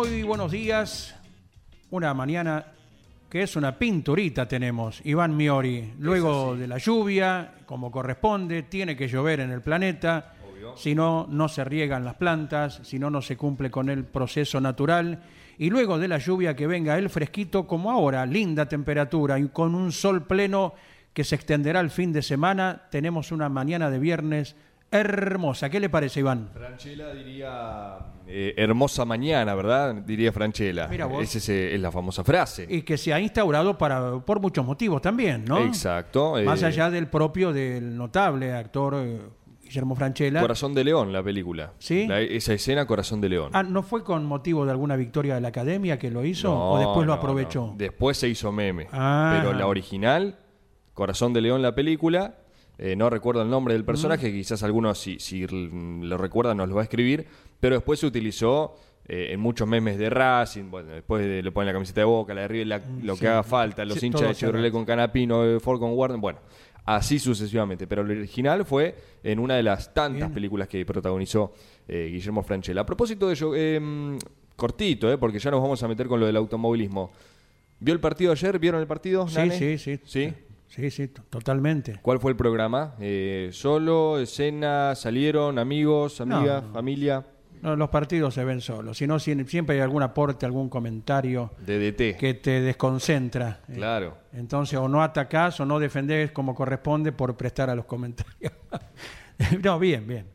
Muy buenos días. Una mañana que es una pinturita tenemos, Iván Miori. Luego de la lluvia, como corresponde, tiene que llover en el planeta. Si no, no se riegan las plantas, si no, no se cumple con el proceso natural. Y luego de la lluvia que venga el fresquito, como ahora, linda temperatura y con un sol pleno que se extenderá el fin de semana, tenemos una mañana de viernes hermosa. ¿Qué le parece, Iván? Franchella diría eh, hermosa mañana, ¿verdad? Diría Franchella. Mira vos. Esa es, eh, es la famosa frase. Y que se ha instaurado para, por muchos motivos también, ¿no? Exacto. eh, Más allá del propio del notable actor eh, Guillermo Franchella. Corazón de León, la película. ¿Sí? La- esa escena, Corazón de León. Ah, ¿no fue con motivo de alguna victoria de la academia que lo hizo? No, ¿O después lo aprovechó? no. Después se hizo meme. Ah. Pero la original, Corazón de León, la película, eh, no recuerdo el nombre del personaje, quizás algunos, si, si l- lo recuerdan, nos lo va a escribir, pero después se utilizó eh, en muchos memes de Racing, bueno, después de- le ponen la camiseta de Boca, la de River, la- lo que haga falta, los Mm, Sí, hinchas de Chevrolet con Canapino, eh, Ford con Warden, bueno, así sucesivamente. Pero el original fue en una de las tantas Bien. películas que protagonizó eh, Guillermo Franchella. A propósito de ello, eh, cortito, eh, porque ya nos vamos a meter con lo del automovilismo. ¿Vio el partido ayer? ¿Vieron el partido? Sí, Nane? sí, sí. ¿Sí? Sí, sí, totalmente. ¿Cuál fue el programa? Eh, ¿Solo? ¿Escena? ¿Salieron? ¿Amigos? ¿Amigas? No. ¿Familia? No, los partidos se ven solos. Si no, si- siempre hay algún aporte, algún comentario DDT. que te desconcentra. Eh, Claro. Entonces, o no atacás o no defendés como corresponde por prestar a los comentarios. no, bien, bien.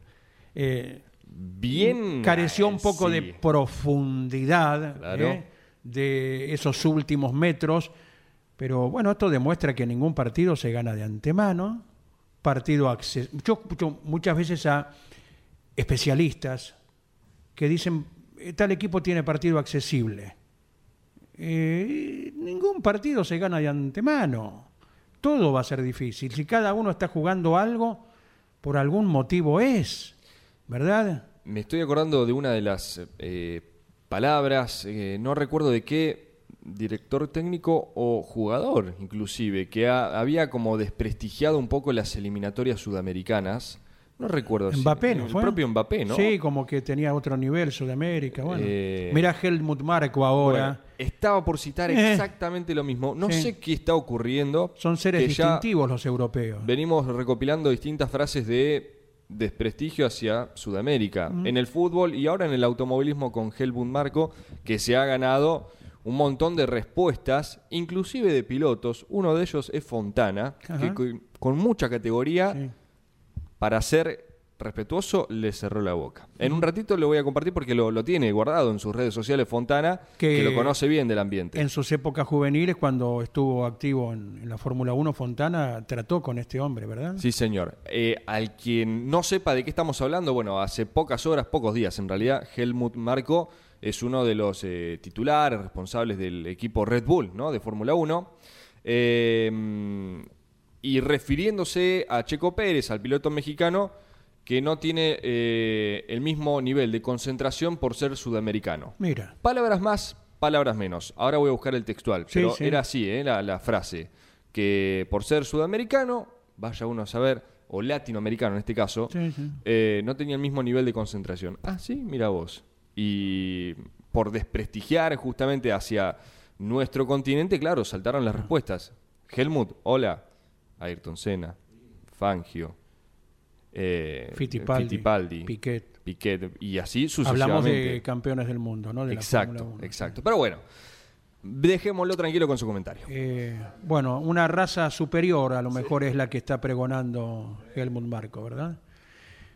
Eh, Bien. careció un poco sí. de profundidad Claro. ¿eh? de esos últimos metros, pero bueno, esto demuestra que ningún partido se gana de antemano. Partido Yo escucho muchas veces a especialistas que dicen "Eh, tal equipo tiene partido accesible. Eh, ningún partido se gana de antemano. Todo va a ser difícil. Si cada uno está jugando algo, por algún motivo es, ¿verdad? Me estoy acordando de una de las eh, palabras, no recuerdo de qué director técnico o jugador inclusive, que ha- había como desprestigiado un poco las eliminatorias sudamericanas. No recuerdo si- Mbappé, ¿no el fue? propio Mbappé, ¿no? Sí, como que tenía otro nivel Sudamérica. Bueno. Eh, Mira Helmut Marco ahora. Bueno, estaba por citar Eh. exactamente lo mismo. No Sí. sé qué está ocurriendo. Son seres distintivos los europeos. Venimos recopilando distintas frases de desprestigio hacia Sudamérica. En el fútbol y ahora en el automovilismo con Helmut Marco, que se ha ganado un montón de respuestas, inclusive de pilotos. Uno de ellos es Fontana, Ajá. que co- con mucha categoría, Sí. para ser respetuoso, le cerró la boca. En un ratito lo voy a compartir porque lo, lo tiene guardado en sus redes sociales Fontana, Que- que, lo conoce bien del ambiente. En sus épocas juveniles, cuando estuvo activo en, en la Fórmula 1, Fontana trató con este hombre, ¿verdad? Sí, señor. Eh, al quien no sepa de qué estamos hablando, bueno, hace pocas horas, pocos días en realidad, Helmut Marco es uno de los eh, titulares responsables del equipo Red Bull, ¿no? De Fórmula 1. Eh, y refiriéndose a Checo Pérez, al piloto mexicano, que no tiene eh, el mismo nivel de concentración por ser sudamericano. Mira, Palabras más, palabras menos. Ahora voy a buscar el textual, pero sí. era así, ¿eh? la, la frase. Que por ser sudamericano, vaya uno a saber, o latinoamericano en este caso, sí. eh, no tenía el mismo nivel de concentración. Ah, sí, mira vos. Y por desprestigiar justamente hacia nuestro continente, claro, saltaron las respuestas. Helmut, hola. Ayrton Senna, Fangio, eh, Fittipaldi, Fittipaldi, Piquet. Piquet y así Hablamos sucesivamente. de campeones del mundo, ¿no? De exacto, Fórmula 1. exacto. Pero bueno, dejémoslo tranquilo con su comentario. Eh, bueno, una raza superior a lo mejor es la que está pregonando Helmut Marco, ¿verdad?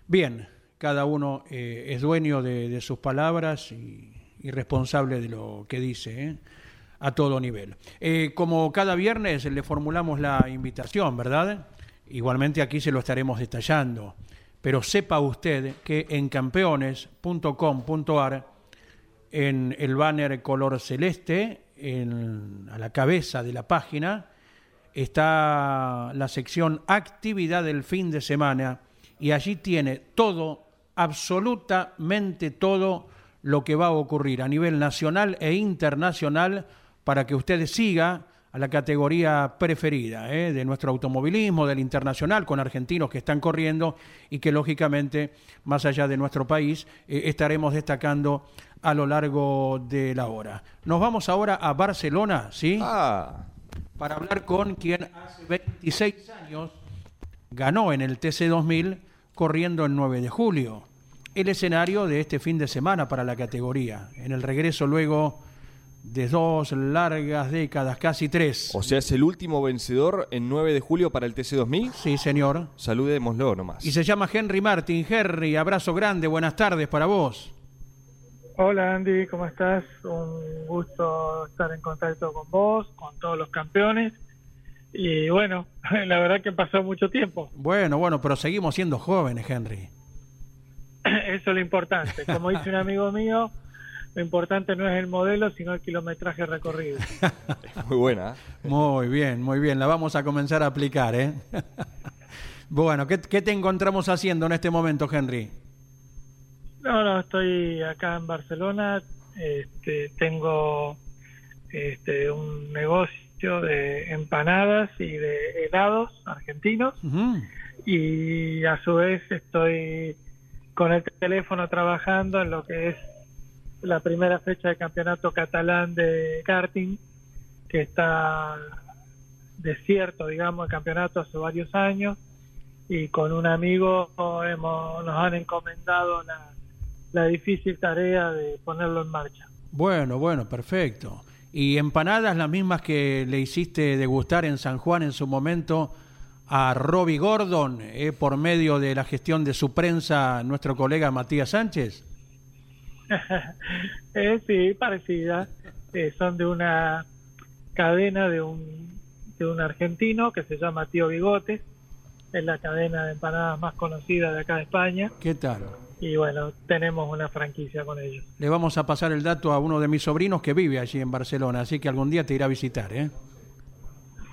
Bien, cada uno eh, es dueño de, sus palabras y, y responsable de lo que dice, ¿eh? a todo nivel. Eh, como cada viernes le formulamos la invitación, ¿verdad? Igualmente aquí se lo estaremos detallando, pero sepa usted que en campeones.com.ar en el banner color celeste, en- a la cabeza de la página, está la sección actividad del fin de semana y allí tiene todo, absolutamente todo lo que va a ocurrir a nivel nacional e internacional para que usted siga a la categoría preferida ¿eh? de nuestro automovilismo, del internacional, con argentinos que están corriendo y que lógicamente, más allá de nuestro país, eh, estaremos destacando a lo largo de la hora. Nos vamos ahora a Barcelona, ¿sí? Ah, para hablar con quien hace 26 años ganó en el TC2000 corriendo el 9 de julio. El escenario de este fin de semana para la categoría. En el regreso luego de dos largas décadas, casi tres. o sea, es el último vencedor en 9 de julio para el TC2000. Sí, señor. Saludémoslo nomás. Y se llama Henry Martin. Henry, abrazo grande, buenas tardes para vos. Hola Andy, ¿cómo estás? Un gusto estar en contacto con vos, con todos los campeones. Y bueno, la verdad que pasó mucho tiempo. Bueno, bueno, pero seguimos siendo jóvenes, Henry. Eso es lo importante. Como dice un amigo mío, lo importante no es el modelo, sino el kilometraje recorrido. Muy buena. ¿eh? Muy bien, muy bien. La vamos a comenzar a aplicar, ¿eh? bueno, ¿qué, qué te encontramos haciendo en este momento, Henry? No, no, estoy acá en Barcelona. Este, tengo este, un negocio de empanadas y de helados argentinos. Y a su vez estoy con el teléfono trabajando en lo que es la primera fecha del campeonato catalán de karting que está desierto digamos el campeonato hace varios años y con un amigo hemos, nos han encomendado la, la difícil tarea de ponerlo en marcha Bueno, bueno, perfecto. ¿Y empanadas las mismas que le hiciste degustar en San Juan en su momento a Robbie Gordon eh, por medio de la gestión de su prensa, nuestro colega Matías Sánchez? Eh, sí, parecida. Eh, son de una cadena de un, de un argentino que se llama Tío Bigotes. Es la cadena de empanadas más conocida de acá de España. ¿Qué tal? Y bueno, tenemos una franquicia con ellos. Le vamos a pasar el dato a uno de mis sobrinos que vive allí en Barcelona, así que algún día te irá a visitar, ¿eh?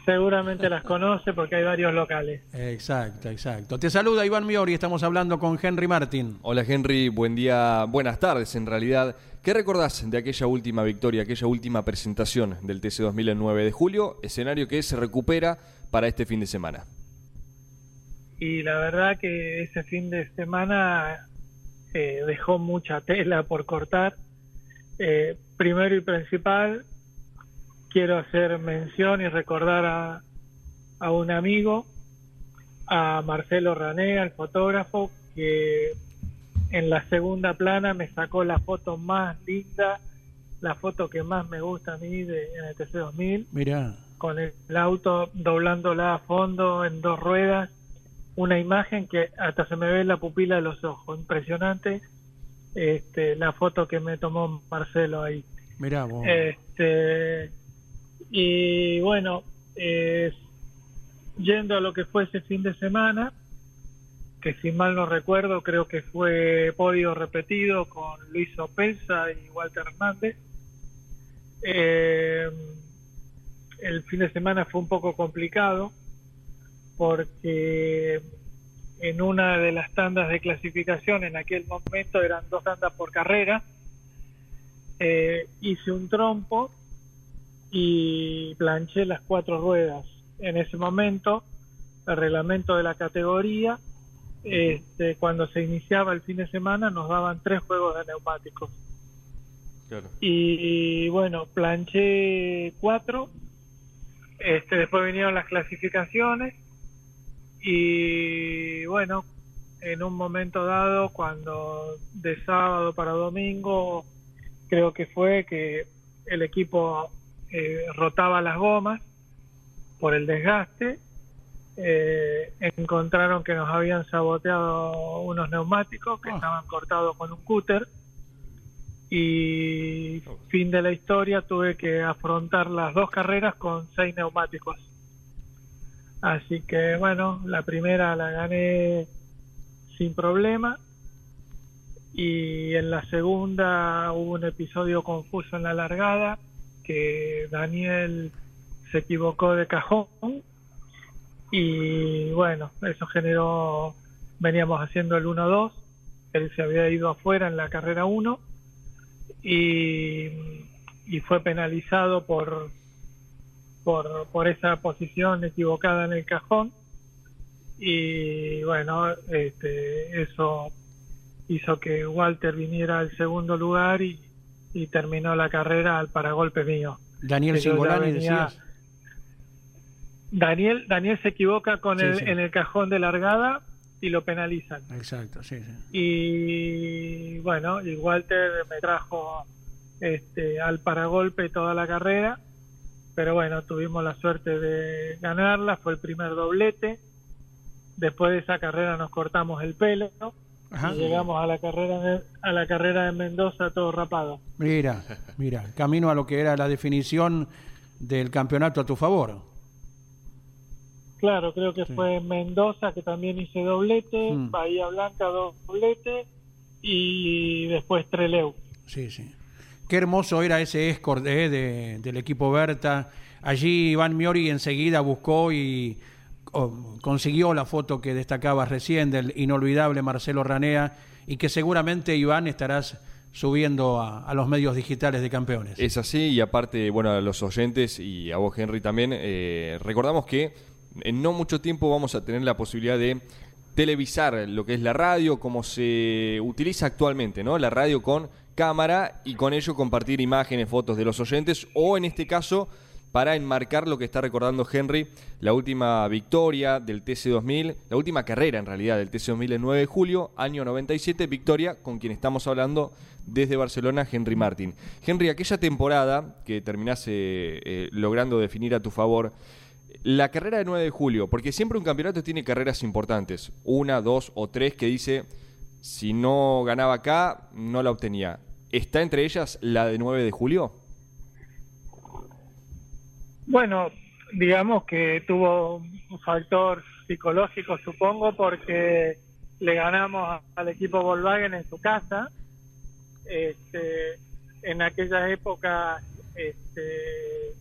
Seguramente las conoce porque hay varios locales. Exacto, exacto. Te saluda Iván Miori, estamos hablando con Henry Martin. Hola Henry, buen día, buenas tardes en realidad. ¿Qué recordás de aquella última victoria, aquella última presentación del TC2000 el 9 de julio? Escenario que se recupera para este fin de semana. Y la verdad que ese fin de semana eh, dejó mucha tela por cortar. Eh, primero y principal, quiero hacer mención y recordar a, a un amigo, a Marcelo Ranea, el fotógrafo, que en la segunda plana me sacó la foto más linda, la foto que más me gusta a mí de, en el TC2000, Mira, con el auto doblándola a fondo en dos ruedas, una imagen que hasta se me ve la pupila de los ojos, impresionante este, la foto que me tomó Marcelo ahí. mira vos. Este, y bueno, eh, yendo a lo que fue ese fin de semana, que si mal no recuerdo, creo que fue podio repetido con Luis Opelsa y Walter Hernández. Eh, el fin de semana fue un poco complicado porque en una de las tandas de clasificación en aquel momento eran dos tandas por carrera eh, hice un trompo y planché las cuatro ruedas. En ese momento, el reglamento de la categoría, este, cuando se iniciaba el fin de semana, nos daban tres juegos de neumáticos. Claro. Y bueno, planché cuatro. Este, después vinieron las clasificaciones. Y bueno, en un momento dado, cuando de sábado para domingo, creo que fue que el equipo eh, rotaba las gomas por el desgaste. Eh, encontraron que nos habían saboteado unos neumáticos que Ah. estaban cortados con un cúter y fin de la historia tuve que afrontar las dos carreras con seis neumáticos. Así que bueno, la primera la gané sin problema y en la segunda hubo un episodio confuso en la largada que Daniel se equivocó de cajón y bueno, eso generó, veníamos haciendo el 1-2, él se había ido afuera en la carrera 1 y, y fue penalizado por, por, por esa posición equivocada en el cajón y bueno, este, eso hizo que Walter viniera al segundo lugar y, y terminó la carrera al paragolpe mío. Daniel Singolani, venía- decías. Daniel, Daniel se equivoca con Sí, el, sí. en el cajón de largada y lo penalizan. Exacto, sí, sí. Y bueno, y Walter me trajo este, al paragolpe toda la carrera, pero bueno, tuvimos la suerte de ganarla, fue el primer doblete. Después de esa carrera nos cortamos el pelo Ajá. y llegamos a la carrera de, a la carrera de Mendoza todo rapado. Mira, mira, camino a lo que era la definición del campeonato a tu favor. Claro, creo que fue en Mendoza que también hice doblete, Mm. Bahía Blanca doblete y después Treleu. Sí, sí. Qué hermoso era ese escort eh, de- del equipo Berta. Allí Iván Miori enseguida buscó y consiguió la foto que destacabas recién del inolvidable Marcelo Ranea y que seguramente Iván estarás subiendo a, los medios digitales de campeones. Es así, y aparte, bueno, a los oyentes y a vos, Henry, también, eh, recordamos que en no mucho tiempo vamos a tener la posibilidad de televisar lo que es la radio, como se utiliza actualmente, ¿no? La radio con cámara y con ello compartir imágenes, fotos de los oyentes, o en este caso, para enmarcar lo que está recordando Henry, la última victoria del TC2000, la última carrera en realidad del TC2000 el 9 de julio, año 97, victoria con quien estamos hablando desde Barcelona, Henry Martin. Henry, aquella temporada que terminase eh, logrando definir a tu favor, la carrera de 9 de julio, porque siempre un campeonato tiene carreras importantes, una, dos o tres que dice, si no ganaba acá, no la obtenía. ¿Está entre ellas la de 9 de julio? Bueno, digamos que tuvo un factor psicológico, supongo, porque le ganamos al equipo Volkswagen en su casa. Este, en aquella época este,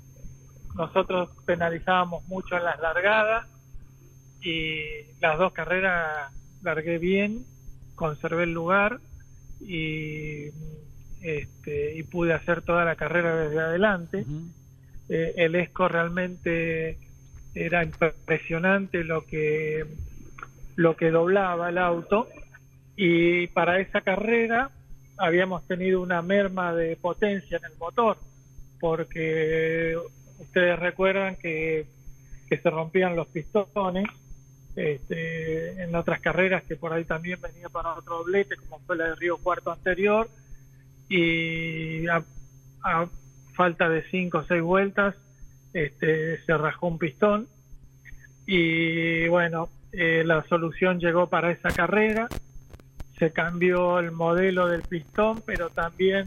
nosotros penalizábamos mucho en las largadas y las dos carreras largué bien, conservé el lugar y, este, y pude hacer toda la carrera desde adelante. Eh, el ESCO realmente era impresionante lo que lo que doblaba el auto. Y para esa carrera habíamos tenido una merma de potencia en el motor porque ustedes recuerdan que, que se rompían los pistones este, en otras carreras que por ahí también venía para otro doblete como fue la de Río Cuarto anterior y a, a falta de cinco o seis vueltas este, se rajó un pistón. Y bueno eh, la solución llegó para esa carrera. Se cambió el modelo del pistón pero también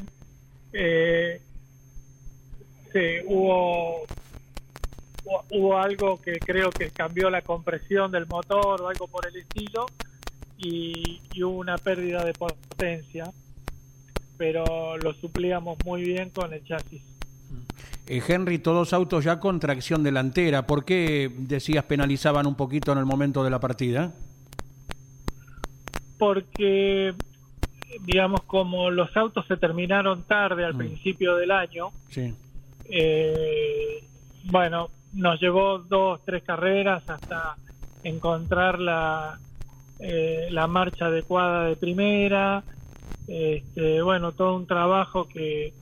eh, se hubo hubo- algo que creo que cambió la compresión del motor o algo por el estilo y, y hubo una pérdida de potencia. Pero lo suplíamos muy bien con el chasis Eh, Henry, todos autos ya con tracción delantera. ¿Por qué decías penalizaban un poquito en el momento de la partida? porque digamos como los autos se terminaron tarde al Mm. principio del año Sí. eh, bueno nos llevó dos tres carreras hasta encontrar la eh, la marcha adecuada de primera este, bueno todo un trabajo que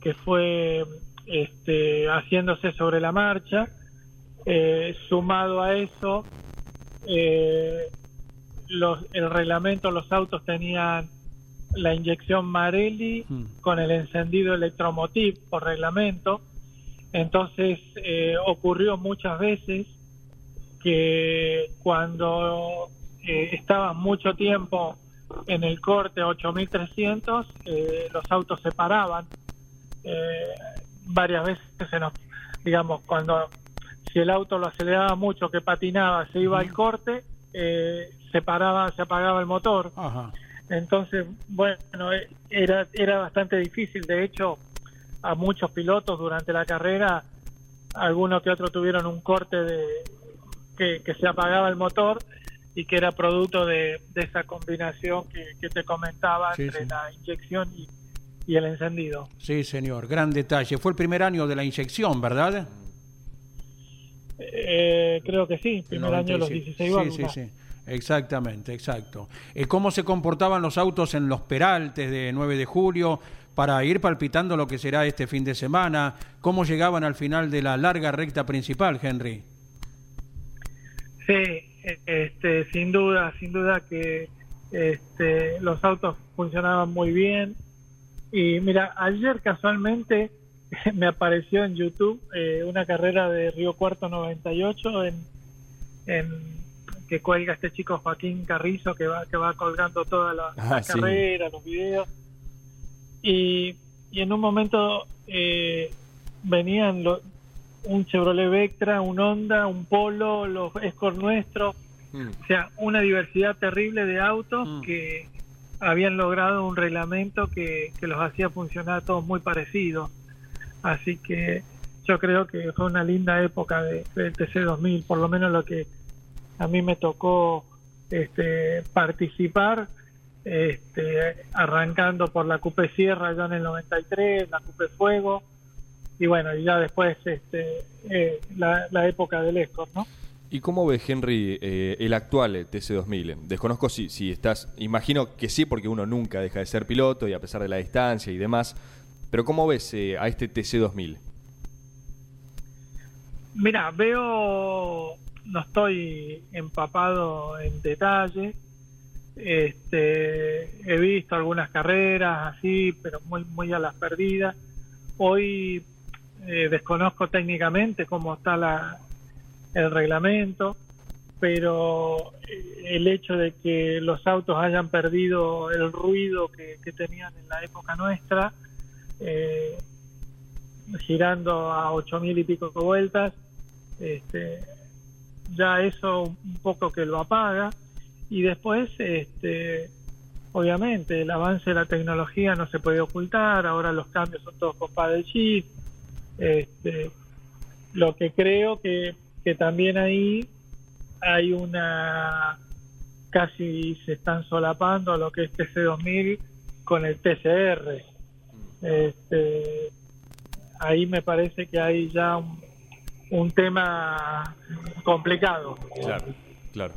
que fue este, haciéndose sobre la marcha Eh, sumado a eso eh, los, el reglamento, los autos tenían la inyección Marelli Mm. con el encendido electromotiv por reglamento. Entonces eh, ocurrió muchas veces que cuando eh, estaban mucho tiempo en el corte 8300, eh, los autos se paraban. Eh, varias veces se nos, digamos, cuando si el auto lo aceleraba mucho, que patinaba, se iba al corte, eh, se paraba, se apagaba el motor. Ajá. Entonces, bueno, eh, era, era bastante difícil. De hecho, a muchos pilotos durante la carrera, algunos que otros tuvieron un corte de que, que se apagaba el motor y que era producto de, de esa combinación que, que te comentaba Sí, entre sí. la inyección y, y el encendido. Sí, señor, gran detalle. Fue el primer año de la inyección, ¿verdad? Eh, creo que sí, primer año de los 97. 16 Sí, válvulas. sí, sí. Exactamente, exacto. Eh, ¿Cómo se comportaban los autos en los peraltes de 9 de julio para ir palpitando lo que será este fin de semana? ¿Cómo llegaban al final de la larga recta principal, Henry? Sí, este, sin duda, sin duda que este, los autos funcionaban muy bien. Y mira, ayer casualmente me apareció en YouTube eh, una carrera de Río Cuarto 98 en, en que cuelga este chico Joaquín Carrizo que va que va colgando toda la, Ah, la sí. carrera, los videos. Y, y en un momento eh, venían lo- un Chevrolet Vectra, un Honda, un Polo, los Escort nuestros, Mm. o sea, una diversidad terrible de autos Mm. que habían logrado un reglamento que, que los hacía funcionar todos muy parecidos. Así que yo creo que fue una linda época de, del TC2000, por lo menos lo que a mí me tocó este, participar, este, arrancando por la Coupe Sierra ya en el 93, la Coupe Fuego, y bueno, y ya después este, eh, la, la época del Escort, ¿no? ¿Y cómo ves, Henry, eh, el actual TC2000? Desconozco si, si estás, imagino que sí, porque uno nunca deja de ser piloto y a pesar de la distancia y demás, pero ¿cómo ves eh, a este TC2000? Mira, veo, no estoy empapado en detalle. Este, he visto algunas carreras así, pero muy muy a las perdidas. Hoy eh, desconozco técnicamente cómo está la, el reglamento, pero eh, el hecho de que los autos hayan perdido el ruido que, tenían en la época nuestra, eh, girando a ocho mil y pico vueltas, este, ya eso un poco que lo apaga. Y después este obviamente el avance de la tecnología no se puede ocultar ahora los cambios son todos con paddle shift este, lo que creo que, que también ahí hay una casi se están solapando lo que es TC2000 con el TCR este, ahí me parece que hay ya un, un tema complicado. Claro, claro,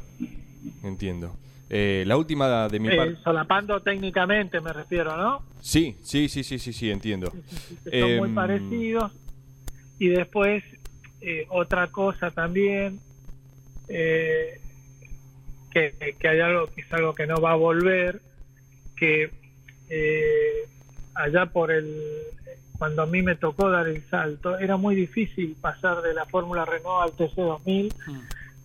entiendo. Eh, la última de mi Eh, parte... solapando técnicamente me refiero, ¿no? Sí, sí, sí, sí, sí, sí, entiendo. Son muy Em, parecidos. Y después, eh, otra cosa también, eh, que, que hay algo que es algo que no va a volver, que eh, allá por el cuando a mí me tocó dar el salto, era muy difícil pasar de la Fórmula Renault al TC2000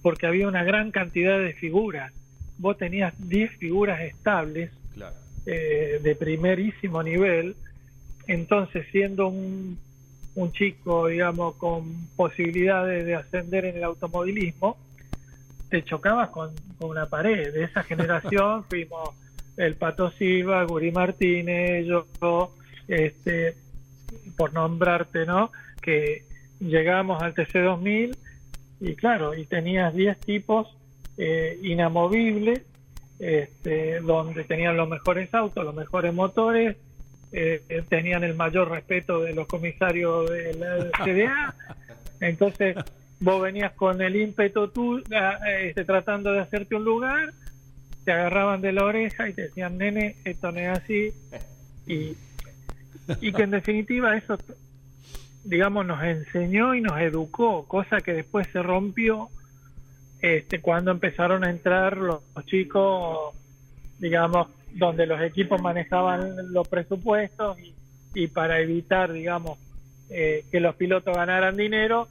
porque había una gran cantidad de figuras. Vos tenías 10 figuras estables Claro. eh, de primerísimo nivel, entonces siendo un, un chico, digamos, con posibilidades de ascender en el automovilismo, te chocabas con, con una pared. De esa generación fuimos el Pato Silva, Guri Martínez, yo, este, por nombrarte, ¿no? Que llegamos al TC2000 y claro, y tenías 10 tipos eh, inamovibles, este, donde tenían los mejores autos, los mejores motores, eh, eh, tenían el mayor respeto de los comisarios de la CDA. Entonces, vos venías con el ímpetu tú, ah, este, tratando de hacerte un lugar, te agarraban de la oreja y te decían, nene, esto no es así. Y, y que en definitiva eso, digamos, nos enseñó y nos educó, cosa que después se rompió este, cuando empezaron a entrar los, chicos, digamos, donde los equipos manejaban los presupuestos y, para evitar, digamos, eh, que los pilotos ganaran dinero,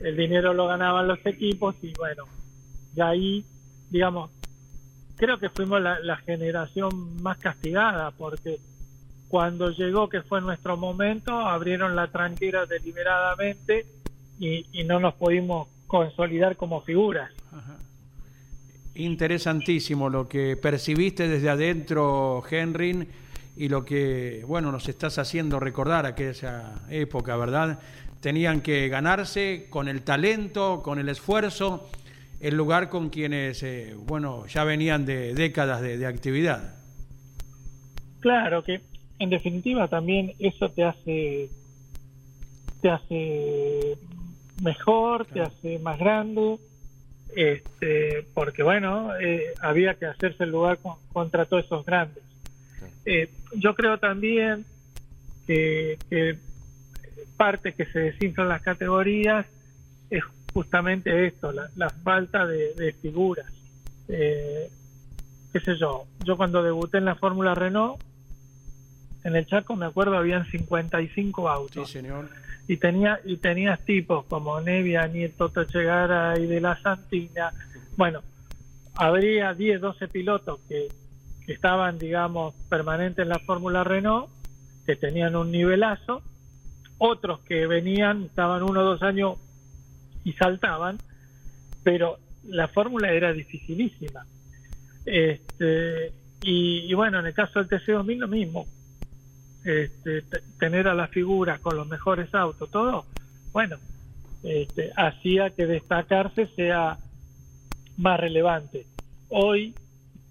el dinero lo ganaban los equipos y bueno, ya ahí, digamos, creo que fuimos la, generación más castigada porque cuando llegó que fue nuestro momento abrieron la tranquera deliberadamente y, no nos pudimos consolidar como figuras. Interesantísimo lo que percibiste desde adentro, Henry, y lo que, bueno, nos estás haciendo recordar aquella época, ¿verdad? Tenían que ganarse con el talento, con el esfuerzo el lugar con quienes, eh, bueno, ya venían de décadas de, actividad. Claro que, en definitiva, también eso te hace, te hace mejor, te hace más grande, este, porque bueno, eh, había que hacerse el lugar contra todos esos grandes. Eh, yo creo también que, que parte que se desinflan las categorías es justamente esto, la, falta de, figuras. Eh, qué sé yo, yo cuando debuté en la Fórmula Renault, en el Chaco me acuerdo habían 55 autos. Sí, señor. Y tenía y tenías tipos como Nevia, Nieto Techegara y de la Santina. Bueno, habría 10, 12 pilotos que, estaban, digamos, permanentes en la Fórmula Renault, que tenían un nivelazo, otros que venían, estaban uno o dos años y saltaban, pero la fórmula era dificilísima. Este, y, bueno, en el caso del TC2000 lo mismo. Este, tener a las figuras con los mejores autos, todo, bueno, este, hacía que destacarse sea más relevante. Hoy,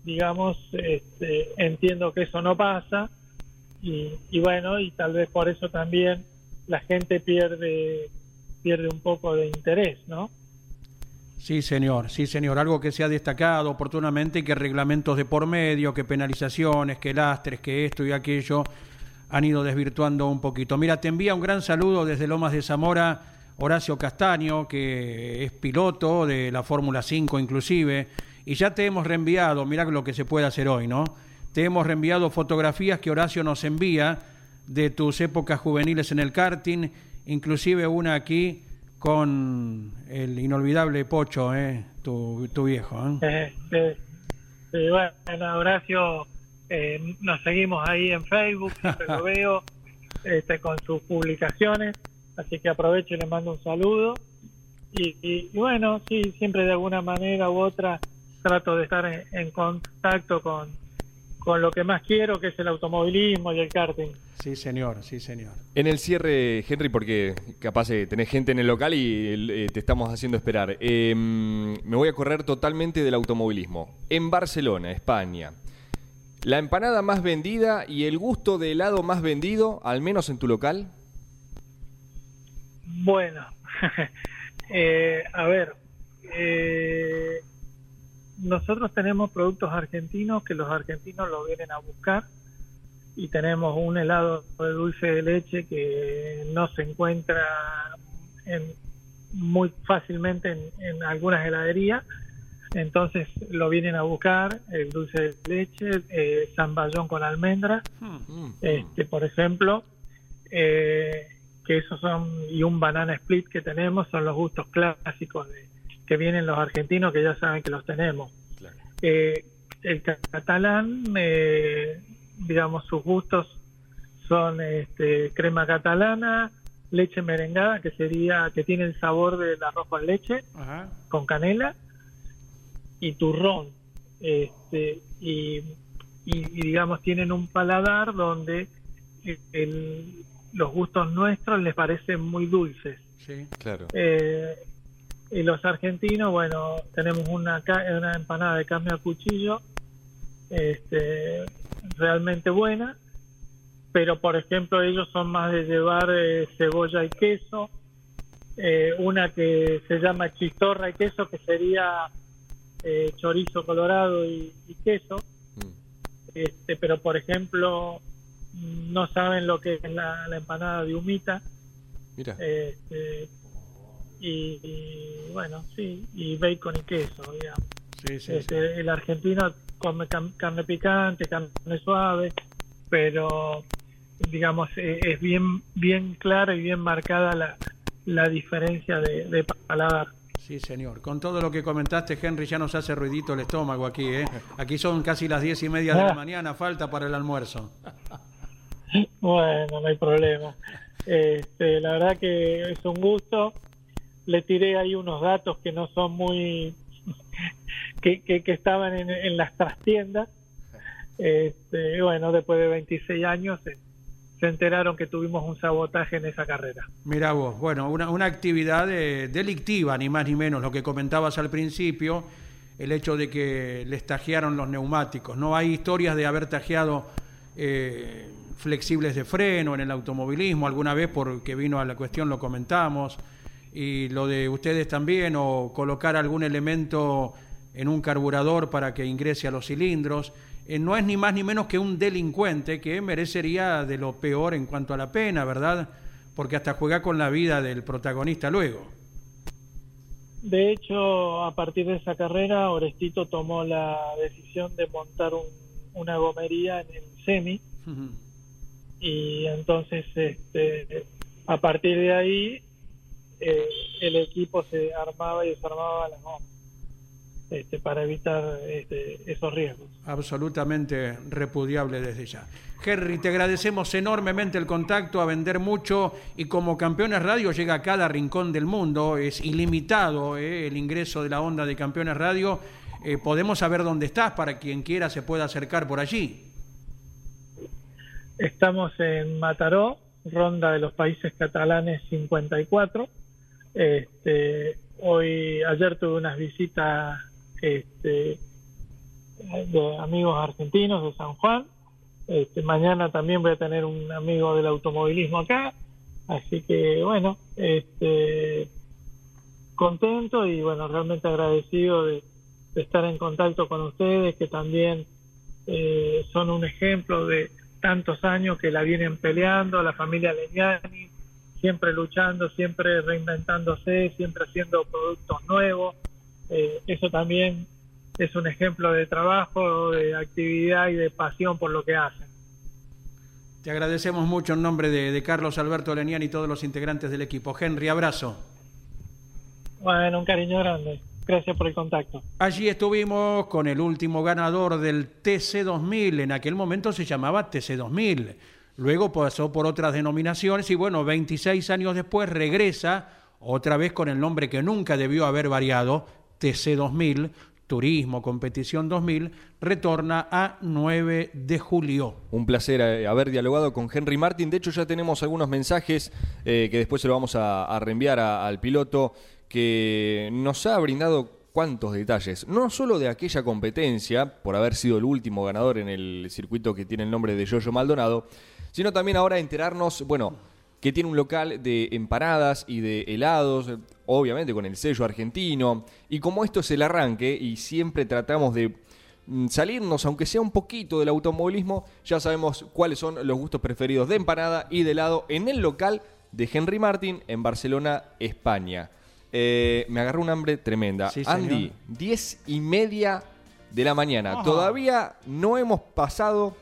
digamos, este, entiendo que eso no pasa y, bueno, y tal vez por eso también la gente pierde pierde un poco de interés, ¿no? Sí, señor, sí, señor. Algo que se ha destacado oportunamente, que reglamentos de por medio, que penalizaciones, que lastres, que esto y aquello han ido desvirtuando un poquito. Mira, te envía un gran saludo desde Lomas de Zamora, Horacio Castaño, que es piloto de la Fórmula 5 inclusive, y ya te hemos reenviado, mira lo que se puede hacer hoy, ¿no? Te hemos reenviado fotografías que Horacio nos envía de tus épocas juveniles en el karting inclusive una aquí con el inolvidable Pocho, ¿eh? tu, tu viejo. ¿eh? Sí, bueno, Horacio, eh, nos seguimos ahí en Facebook, siempre lo veo este, con sus publicaciones, así que aprovecho y le mando un saludo. Y, y, bueno, sí, siempre de alguna manera u otra trato de estar en contacto con, con lo que más quiero, que es el automovilismo y el karting. Sí, señor, sí, señor. En el cierre, Henry, porque capaz de tenés gente en el local y eh, te estamos haciendo esperar, em, me voy a correr totalmente del automovilismo. En Barcelona, España, ¿la empanada más vendida y el gusto de helado más vendido, al menos en tu local? Bueno, eh, a ver, eh, nosotros tenemos productos argentinos que los argentinos lo vienen a buscar y tenemos un helado de dulce de leche que no se encuentra en, muy fácilmente en, algunas heladerías entonces lo vienen a buscar el dulce de leche eh, zamballón con almendras hmm. este por ejemplo eh, que esos son y un banana split que tenemos son los gustos clásicos de, que vienen los argentinos que ya saben que los tenemos. Eh, el catalán, eh, digamos, sus gustos son este, crema catalana, leche merengada, que sería que tiene el sabor del arroz con leche, con canela, y turrón. Este, y, digamos, tienen un paladar donde los gustos nuestros les parecen muy dulces. Sí, claro. Eh, y los argentinos, bueno, tenemos una, una empanada de carne a cuchillo este, realmente buena, pero por ejemplo ellos son más de llevar eh, cebolla y queso, eh, una que se llama chistorra y queso, que sería eh, chorizo colorado y, queso, mm. este, pero por ejemplo no saben lo que es la, empanada de humita. Mira. Este, y, bueno, sí, y bacon y queso, digamos. Sí, sí, sí. Este, El argentino come carne picante, carne suave, pero digamos eh, es bien bien clara y bien marcada la, la diferencia de, de paladar. Sí, señor. Con todo lo que comentaste, Henry, ya nos hace ruidito el estómago aquí, ¿eh? Aquí son casi las diez y media de la mañana, falta para el almuerzo. Bueno, no hay problema. Este, la verdad que es un gusto. Le tiré ahí unos datos que no son muy... que, que, que estaban en, en las trastiendas. Este, bueno, después de 26 años se, enteraron que tuvimos un sabotaje en esa carrera. Mira vos, bueno, una, una actividad eh, delictiva, ni más ni menos, lo que comentabas al principio, el hecho de que les tajearon los neumáticos. No hay historias de haber tajeado eh, flexibles de freno en el automovilismo, alguna vez porque vino a la cuestión lo comentamos, y lo de ustedes también, o colocar algún elemento en un carburador para que ingrese a los cilindros. Eh, no es ni más ni menos que un delincuente que merecería de lo peor en cuanto a la pena, ¿verdad? Porque hasta juega con la vida del protagonista luego. De hecho, a partir de esa carrera, Orestito tomó la decisión de montar un- una gomería en el semi y entonces este, a partir de ahí eh, el equipo se armaba y desarmaba las gomas este, para evitar este, esos riesgos. Absolutamente repudiable desde ya. Henry, te agradecemos enormemente el contacto, a vender mucho y como Campeones Radio llega a cada rincón del mundo, es ilimitado eh, el ingreso de la onda de Campeones Radio. Eh, podemos saber dónde estás para quien quiera se pueda acercar por allí. Estamos en Mataró, ronda de los países catalanes 54. Este, hoy, ayer tuve unas visitas este, de amigos argentinos de San Juan. Este, mañana también voy a tener un amigo del automovilismo acá. Así que, bueno, este, contento y, bueno, realmente agradecido de, estar en contacto con ustedes, que también eh, son un ejemplo de tantos años que la vienen peleando, la familia Legnani, siempre luchando, siempre reinventándose, siempre haciendo productos nuevos. Eh, eso también es un ejemplo de trabajo, de actividad y de pasión por lo que hacen. Te agradecemos mucho en nombre de, de Carlos Alberto Lenian y todos los integrantes del equipo. Henry, abrazo. Bueno, un cariño grande. Gracias por el contacto. Allí estuvimos con el último ganador del TC2000, en aquel momento se llamaba TC2000, luego pasó por otras denominaciones y bueno, 26 años después regresa otra vez con el nombre que nunca debió haber variado, TC2000, Turismo Competición 2000, retorna a 9 de julio. Un placer eh, haber dialogado con Henry Martin. De hecho, ya tenemos algunos mensajes eh, que después se lo vamos a, reenviar al piloto que nos ha brindado cuantos detalles, no solo de aquella competencia, por haber sido el último ganador en el circuito que tiene el nombre de Yoyo Maldonado, sino también ahora enterarnos, bueno, que tiene un local de empanadas y de helados, obviamente con el sello argentino, y como esto es el arranque y siempre tratamos de mm, salirnos, aunque sea un poquito del automovilismo, ya sabemos cuáles son los gustos preferidos de empanada y de helado en el local de Henry Martin en Barcelona, España. Eh, me agarró un hambre tremenda. Sí, señor. Andy, diez y media de la mañana. Ajá. Todavía no hemos pasado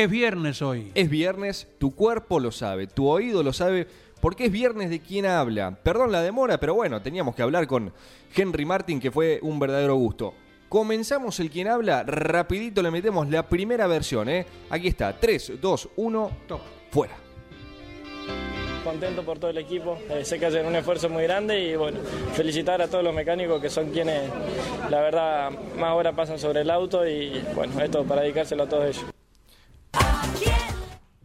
Es viernes hoy. es viernes, tu cuerpo lo sabe, tu oído lo sabe, porque es viernes de quién habla. Perdón la demora, pero bueno, teníamos que hablar con Henry Martin, que fue un verdadero gusto. Comenzamos el quién habla, rapidito le metemos la primera versión, ¿eh? Aquí está, 3, 2, 1, Top. fuera. contento por todo el equipo. Eh, sé que hacen un esfuerzo muy grande y bueno, felicitar a todos los mecánicos que son quienes, la verdad, más horas pasan sobre el auto y bueno, esto para dedicárselo a todos ellos.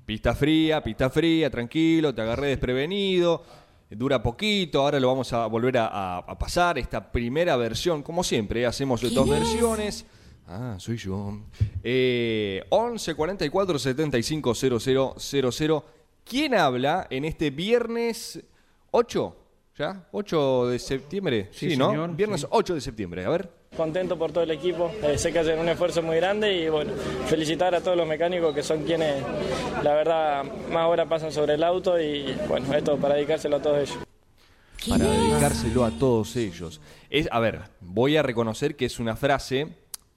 Pista fría, pista fría, tranquilo, te agarré desprevenido. Dura poquito, ahora lo vamos a volver a, a- a pasar. Esta primera versión, como siempre, hacemos dos versiones. Ah, soy yo. Eh, 11 44 75 00 00. ¿Quién habla en este viernes 8? ¿Ya? ¿8 de septiembre? Sí, ¿no? señor, Viernes sí. 8 de septiembre. A ver. Contento por todo el equipo. Eh, sé que hacen un esfuerzo muy grande y bueno, felicitar a todos los mecánicos que son quienes, la verdad, más horas pasan sobre el auto y bueno, esto para dedicárselo a todos ellos. para dedicárselo a todos ellos. Es, a ver, voy a reconocer que es una frase,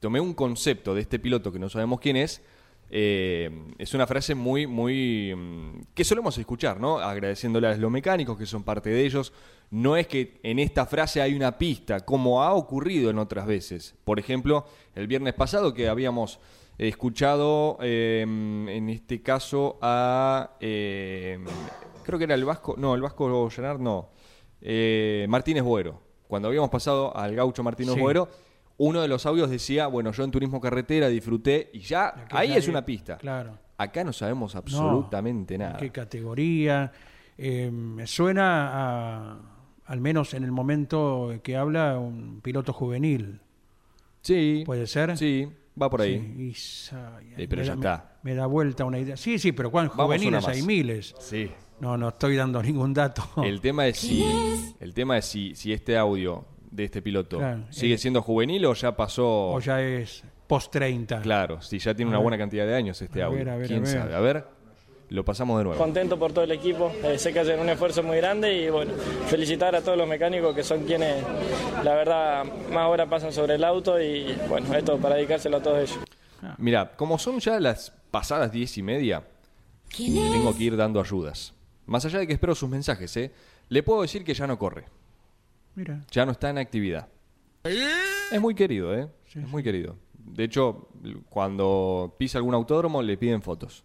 tomé un concepto de este piloto que no sabemos quién es, eh, es una frase muy, muy. mm, que solemos escuchar, ¿no? Agradeciéndole a los mecánicos que son parte de ellos. No es que en esta frase hay una pista, como ha ocurrido en otras veces. Por ejemplo, el viernes pasado que habíamos escuchado, eh, en este caso, a. eh, creo que era el Vasco. No, el Vasco Llanard, no. Eh, Martínez Buero. Cuando habíamos pasado al gaucho Martínez Sí. Buero, uno de los audios decía, bueno, yo en turismo carretera disfruté y ya, ahí es una pista. Claro. Acá no sabemos No, absolutamente ¿en nada. ¿Qué categoría? Eh, me suena a, al menos en el momento que habla, un piloto juvenil. Sí, ¿Puede ser? sí, va por ahí. Sí, y pero me ya da- está. Me, me da vuelta una idea. Sí, sí, pero ¿cuán Vamos juveniles hay miles? Sí. No, no estoy dando ningún dato. El tema es si, el tema es si, si este audio de este piloto Claro, sigue eh. siendo juvenil o ya pasó. O ya es post 30. Claro, si ya tiene A una ver. buena cantidad de años este A audio. ver, a ver, ¿Quién a ver. sabe? A ver, lo pasamos de nuevo. Contento por todo el equipo, eh, sé que hacen un esfuerzo muy grande y bueno, felicitar a todos los mecánicos que son quienes, la verdad, más horas pasan sobre el auto y bueno, esto para dedicárselo a todos ellos. Mira, como son ya las pasadas diez y media, tengo que ir dando ayudas. Más allá de que espero sus mensajes, ¿eh? Le puedo decir que ya no corre. Mira, ya no está en actividad. Es muy querido, ¿eh? es muy querido. De hecho, cuando pisa algún autódromo le piden fotos.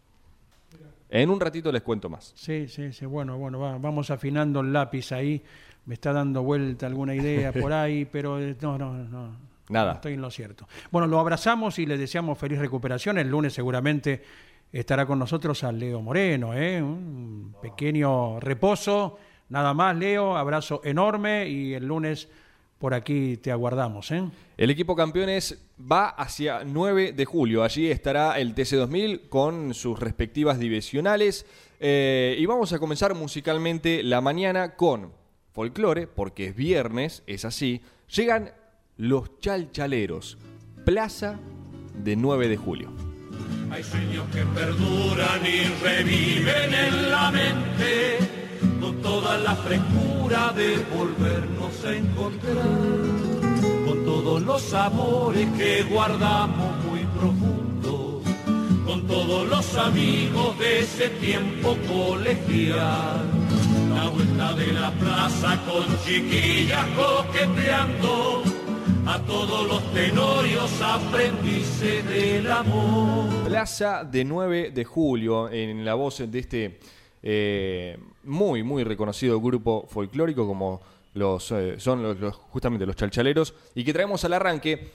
En un ratito les cuento más. sí, sí, sí. Bueno, bueno, va- vamos afinando el lápiz ahí. Me está dando vuelta alguna idea por ahí, pero eh, no, no, no. Nada. No estoy en lo cierto. Bueno, lo abrazamos y le deseamos feliz recuperación. El lunes seguramente estará con nosotros a Leo Moreno, ¿eh? Un pequeño reposo. Nada más, Leo. Abrazo enorme y el lunes por aquí te aguardamos, ¿eh? El equipo campeones va hacia 9 de julio. Allí estará el TC2000 con sus respectivas divisionales. Eh, y vamos a comenzar musicalmente la mañana con folclore, porque es viernes, es así. Llegan los chalchaleros, Plaza de 9 de julio. Hay sueños que perduran y reviven en la mente con toda la frescura de volvernos a encontrar, con todos los amores que guardamos muy profundos, con todos los amigos de ese tiempo colegial. La vuelta de la plaza con chiquillas coqueteando a todos los tenorios aprendices del amor. Plaza de 9 de julio, en la voz de este eh, muy, muy reconocido grupo folclórico como los, eh, son los, justamente los chalchaleros, y que traemos al arranque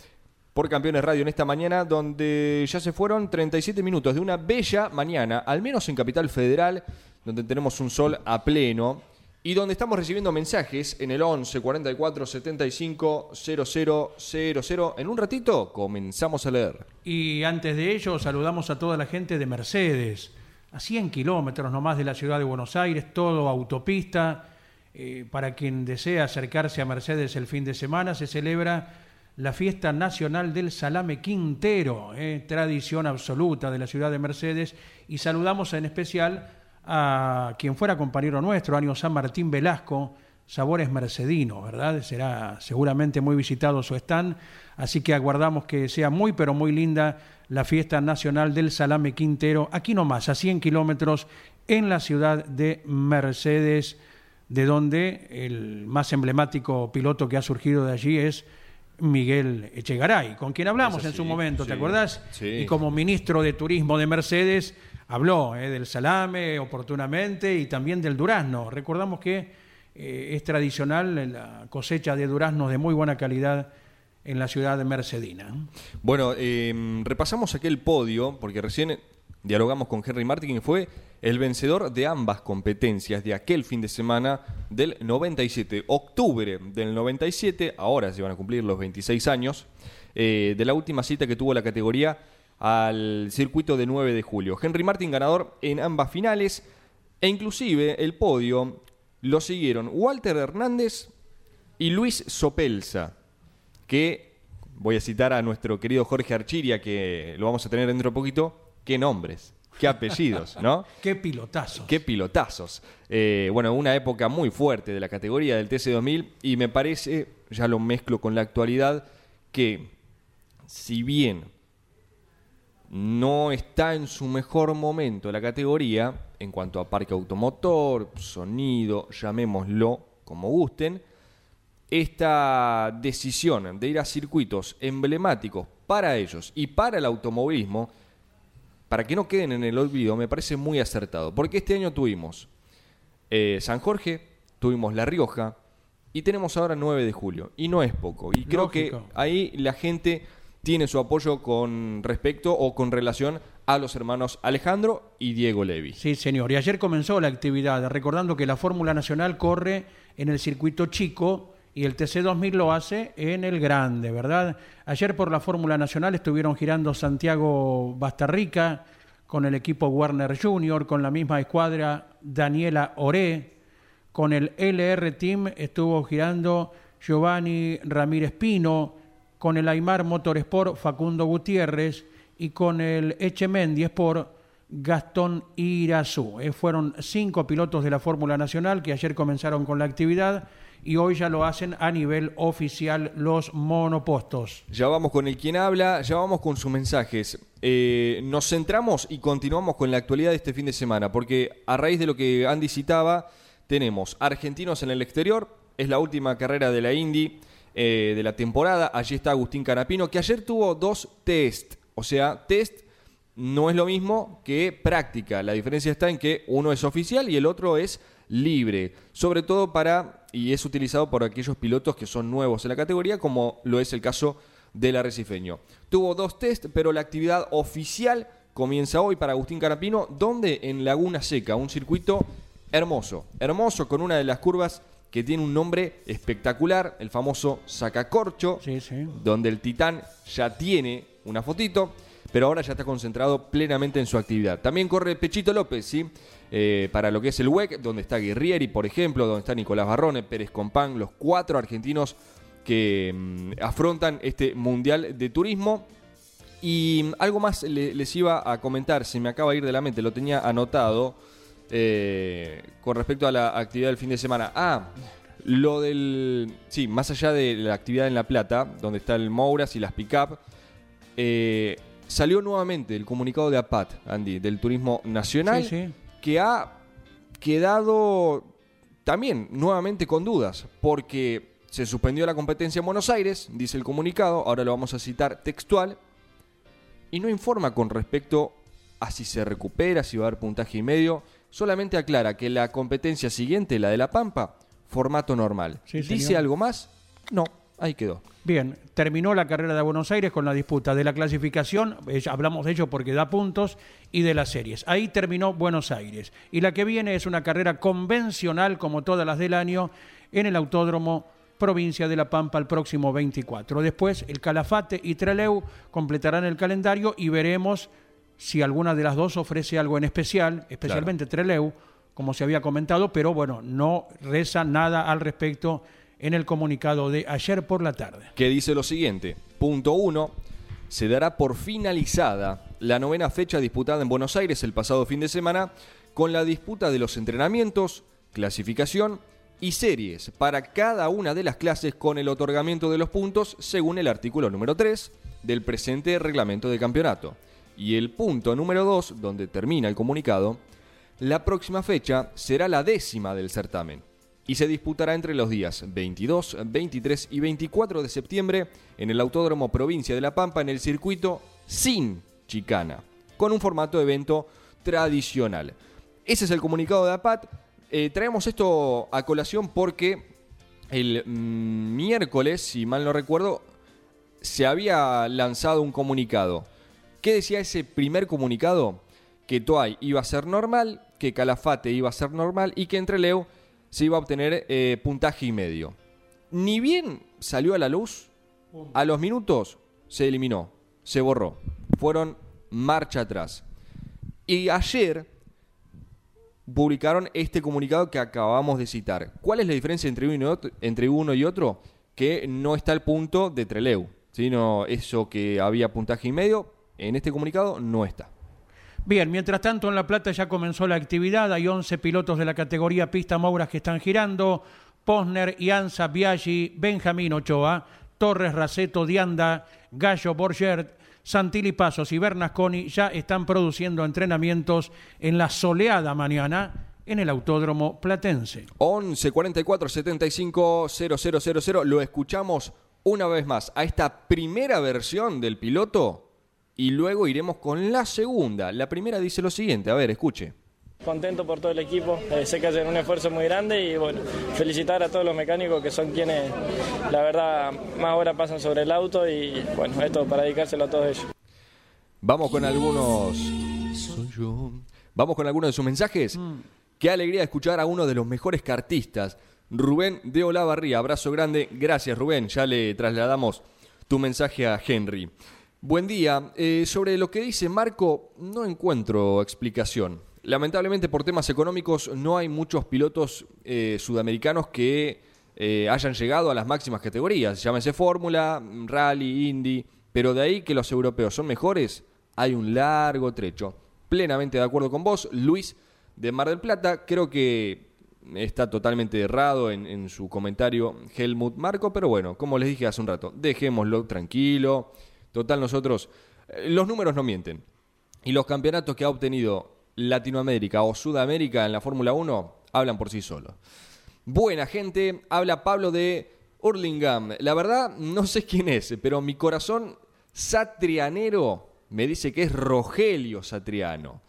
por Campeones Radio en esta mañana, donde ya se fueron 37 minutos de una bella mañana, al menos en Capital Federal, donde tenemos un sol a pleno. Y donde estamos recibiendo mensajes en el 11 44 75 00 00. En un ratito comenzamos a leer. Y antes de ello, saludamos a toda la gente de Mercedes, a 100 kilómetros nomás de la ciudad de Buenos Aires, todo autopista. Eh, para quien desea acercarse a Mercedes el fin de semana, se celebra la fiesta nacional del salame quintero, eh, tradición absoluta de la ciudad de Mercedes. Y saludamos en especial a quien fuera compañero nuestro, año San Martín Velasco, Sabores Mercedinos, ¿verdad? Será seguramente muy visitado su stand, así que aguardamos que sea muy, pero muy linda la fiesta nacional del salame quintero, aquí nomás, a 100 kilómetros, en la ciudad de Mercedes, de donde el más emblemático piloto que ha surgido de allí es Miguel Echegaray, con quien hablamos en su momento, ¿te acordás? sí. Y como ministro de Turismo de Mercedes habló eh, del salame oportunamente y también del durazno. Recordamos que eh, es tradicional la cosecha de duraznos de muy buena calidad en la ciudad de Mercedina. Bueno, eh, repasamos aquel podio, porque recién dialogamos con Henry Martin, que fue el vencedor de ambas competencias de aquel fin de semana del 97, octubre del 97, ahora se van a cumplir los 26 años, eh, de la última cita que tuvo la categoría al circuito de 9 de julio. Henry Martin ganador en ambas finales, e inclusive el podio lo siguieron Walter Hernández y Luis Sopelsa que voy a citar a nuestro querido Jorge Archiria, que lo vamos a tener dentro de poquito, qué nombres. qué apellidos, ¿no? Qué pilotazos. Qué pilotazos. Eh, bueno, una época muy fuerte de la categoría del TC2000 y me parece, ya lo mezclo con la actualidad, que si bien no está en su mejor momento la categoría, en cuanto a parque automotor, sonido, llamémoslo como gusten, esta decisión de ir a circuitos emblemáticos para ellos y para el automovilismo, para que no queden en el olvido, me parece muy acertado. Porque este año tuvimos eh, San Jorge, tuvimos La Rioja y tenemos ahora 9 de julio. Y no es poco. Y creo que ahí la gente tiene su apoyo con respecto o con relación a los hermanos Alejandro y Diego Levi. Sí, señor. Y ayer comenzó la actividad, recordando que la Fórmula Nacional corre en el circuito chico y el TC2000 lo hace en el grande, ¿verdad? Ayer por la Fórmula Nacional estuvieron girando Santiago Bastarrica con el equipo Warner Junior, con la misma escuadra Daniela Oré, con el LR Team estuvo girando Giovanni Ramírez Pino, con el Aymar Motorsport Facundo Gutiérrez y con el Echemendi Sport Gastón Irazú. Eh, fueron cinco pilotos de la Fórmula Nacional que ayer comenzaron con la actividad y hoy ya lo hacen a nivel oficial los monopostos. Ya vamos con el quien habla, ya vamos con sus mensajes. Eh, nos centramos y continuamos con la actualidad de este fin de semana, porque a raíz de lo que Andy citaba, tenemos argentinos en el exterior, es la última carrera de la Indy eh, de la temporada, allí está Agustín Canapino, que ayer tuvo dos test, o sea, test no es lo mismo que práctica, la diferencia está en que uno es oficial y el otro es libre, sobre todo para, y es utilizado por aquellos pilotos que son nuevos en la categoría, como lo es el caso del arrecifeño. Tuvo dos test, pero la actividad oficial comienza hoy para Agustín Carapino, donde en Laguna Seca, un circuito hermoso, hermoso con una de las curvas que tiene un nombre espectacular, el famoso sacacorcho, Sí, sí. donde el Titán ya tiene una fotito, pero ahora ya está concentrado plenamente en su actividad. También corre Pechito López, ¿sí? Eh, para lo que es el WEC, donde está Guerrieri, por ejemplo, donde está Nicolás Barrone, Pérez Compán, los cuatro argentinos que mm, afrontan este Mundial de Turismo. Y mm, algo más le- les iba a comentar, se me acaba de ir de la mente, lo tenía anotado eh, con respecto a la actividad del fin de semana. Ah, lo del... Sí, más allá de la actividad en La Plata, donde está el Mouras y las pick-up, eh, salió nuevamente el comunicado de APAT, Andy, del Turismo Nacional, Sí, sí. que ha quedado también nuevamente con dudas, porque se suspendió la competencia en Buenos Aires, dice el comunicado, ahora lo vamos a citar textual, y no informa con respecto a si se recupera, si va a haber puntaje y medio, solamente aclara que la competencia siguiente, la de La Pampa, formato normal. Sí, ¿Dice señor. algo más? No, ahí quedó. Bien, terminó la carrera de Buenos Aires con la disputa de la clasificación, eh, hablamos de ello porque da puntos, y de las series. Ahí terminó Buenos Aires. Y la que viene es una carrera convencional, como todas las del año, en el Autódromo Provincia de La Pampa el próximo 24. Después, el Calafate y Treleu completarán el calendario y veremos si alguna de las dos ofrece algo en especial, especialmente Treleu, como se había comentado, pero bueno, no reza nada al respecto en el comunicado de ayer por la tarde. que dice lo siguiente. Punto 1. Se dará por finalizada la novena fecha disputada en Buenos Aires el pasado fin de semana con la disputa de los entrenamientos, clasificación y series para cada una de las clases con el otorgamiento de los puntos según el artículo número 3 del presente reglamento de campeonato. Y el punto número 2, donde termina el comunicado, la próxima fecha será la décima del certamen y se disputará entre los días 22, 23 y 24 de septiembre en el Autódromo Provincia de La Pampa en el circuito sin chicana, con un formato de evento tradicional. Ese es el comunicado de APAT. Eh, traemos esto a colación porque el mm, miércoles, si mal no recuerdo, se había lanzado un comunicado. ¿Qué decía ese primer comunicado? Que Toay iba a ser normal, que Calafate iba a ser normal y que entre Leo se iba a obtener eh, puntaje y medio. Ni bien salió a la luz, a los minutos se eliminó, se borró. Fueron marcha atrás. Y ayer publicaron este comunicado que acabamos de citar. ¿Cuál es la diferencia entre uno y otro? Entre uno y otro? Que no está el punto de Treleu, sino eso que había puntaje y medio, en este comunicado no está. Bien, mientras tanto en La Plata ya comenzó la actividad, hay 11 pilotos de la categoría pista Mouras que están girando, Posner, Ianza, Biaggi, Benjamín Ochoa, Torres, Raceto, Dianda, Gallo, Borgert, Santilli Pasos y Bernasconi ya están produciendo entrenamientos en la soleada mañana en el Autódromo Platense. 11 44 75 000. Lo escuchamos una vez más a esta primera versión del piloto y luego iremos con la segunda. La primera dice lo siguiente, a ver, escuche. Contento por todo el equipo, eh, sé que hacen un esfuerzo muy grande y bueno, felicitar a todos los mecánicos que son quienes, la verdad, más horas pasan sobre el auto y bueno, esto para dedicárselo a todos ellos. Vamos con algunos... Vamos con algunos de sus mensajes. Qué alegría escuchar a uno de los mejores cartistas, Rubén de Olavarría. Abrazo grande. Gracias, Rubén. Ya le trasladamos tu mensaje a Henry. Buen día. Eh, sobre lo que dice Marco, no encuentro explicación. Lamentablemente, por temas económicos, no hay muchos pilotos eh, sudamericanos que eh, hayan llegado a las máximas categorías. Llámese Fórmula, Rally, Indy. Pero de ahí que los europeos son mejores, hay un largo trecho. Plenamente de acuerdo con vos, Luis de Mar del Plata. Creo que está totalmente errado en, en, su comentario Helmut Marco, pero bueno, como les dije hace un rato, dejémoslo tranquilo. Total, nosotros, eh, los números no mienten. Y los campeonatos que ha obtenido Latinoamérica o Sudamérica en la Fórmula 1 hablan por sí solos. Buena gente, habla Pablo de Hurlingham. La verdad, no sé quién es, pero mi corazón satrianero me dice que es Rogelio Satriano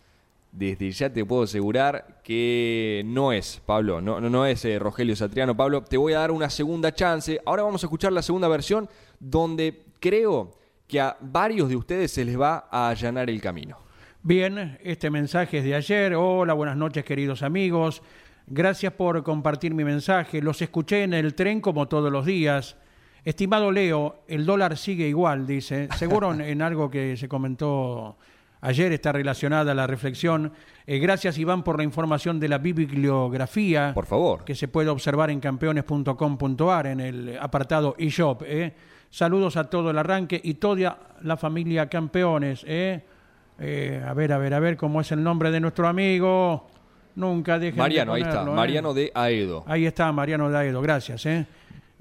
desde ya te puedo asegurar que no es, Pablo, no, no, es eh, Rogelio Satriano. Pablo, te voy a dar una segunda chance. Ahora vamos a escuchar la segunda versión donde creo que a varios de ustedes se les va a allanar el camino. Bien, este mensaje es de ayer. Hola, buenas noches queridos amigos. Gracias por compartir mi mensaje. Los escuché en el tren como todos los días. Estimado Leo, el dólar sigue igual, dice. Seguro en algo que se comentó Ayer está relacionada la reflexión. Eh, gracias, Iván, por la información de la bibliografía. Por favor. Que se puede observar en campeones.com.ar en el apartado eShop. Eh. Saludos a todo el arranque y toda la familia Campeones. Eh. eh. a ver, a ver, a ver cómo es el nombre de nuestro amigo. Nunca dejen Mariano, de ahí está. Mariano de Aedo. Ahí está, Mariano de Aedo. Gracias. Eh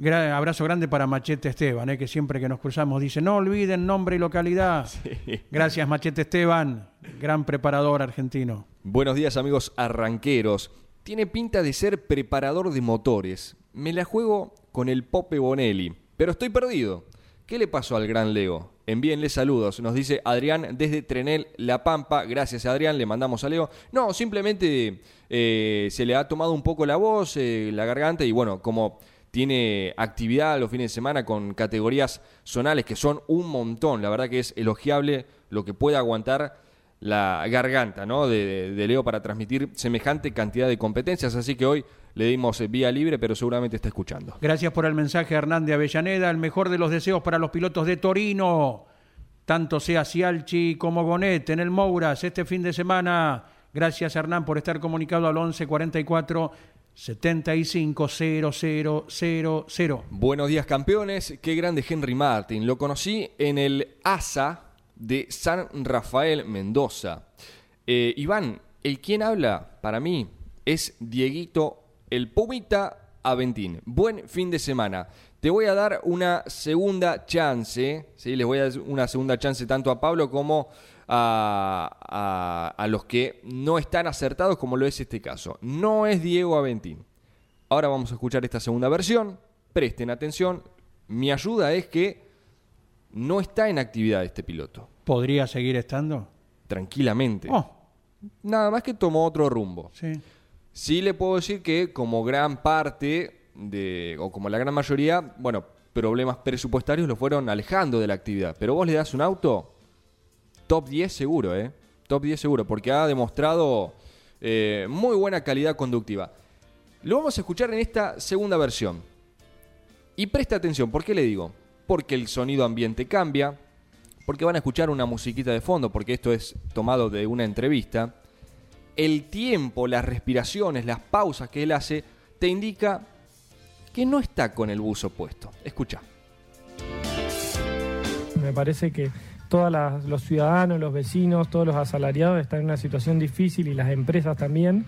abrazo grande para Machete Esteban, eh, que siempre que nos cruzamos dice, no olviden nombre y localidad. Gracias Machete Esteban, gran preparador argentino. Buenos días amigos arranqueros. Tiene pinta de ser preparador de motores. Me la juego con el Pope Bonelli, pero estoy perdido. ¿Qué le pasó al gran Leo? Envíenle saludos, nos dice Adrián desde Trenel La Pampa. Gracias Adrián, le mandamos a Leo. No, simplemente eh, se le ha tomado un poco la voz, eh, la garganta y bueno, como tiene actividad los fines de semana con categorías zonales que son un montón. La verdad que es elogiable lo que puede aguantar la garganta ¿no? de, Leo para transmitir semejante cantidad de competencias. Así que hoy le dimos vía libre, pero seguramente está escuchando. Gracias por el mensaje, Hernán de Avellaneda. El mejor de los deseos para los pilotos de Torino, tanto sea Cialchi como Gonet en el Mouras este fin de semana. Gracias, Hernán, por estar comunicado al 1144 750000. Buenos días, campeones. Qué grande Henry Martin. Lo conocí en el ASA de San Rafael Mendoza. Eh, Iván, el quien habla para mí es Dieguito el Pumita Aventín. Buen fin de semana. Te voy a dar una segunda chance. ¿sí? Les voy a dar una segunda chance tanto a Pablo como a, los que no están acertados como lo es este caso. No es Diego Aventín. Ahora vamos a escuchar esta segunda versión. Presten atención. Mi ayuda es que no está en actividad este piloto. ¿Podría seguir estando? Tranquilamente. Oh. Nada más que tomó otro rumbo. Sí. Sí le puedo decir que como gran parte de, o como la gran mayoría, bueno, problemas presupuestarios lo fueron alejando de la actividad. Pero vos le das un auto, top 10 seguro, ¿eh? Top 10 seguro, porque ha demostrado eh, muy buena calidad conductiva. Lo vamos a escuchar en esta segunda versión. Y presta atención, ¿por qué le digo? Porque el sonido ambiente cambia, porque van a escuchar una musiquita de fondo, porque esto es tomado de una entrevista. El tiempo, las respiraciones, las pausas que él hace, te indica que no está con el buzo puesto. Escucha. Me parece que todos los ciudadanos, los vecinos, todos los asalariados están en una situación difícil y las empresas también.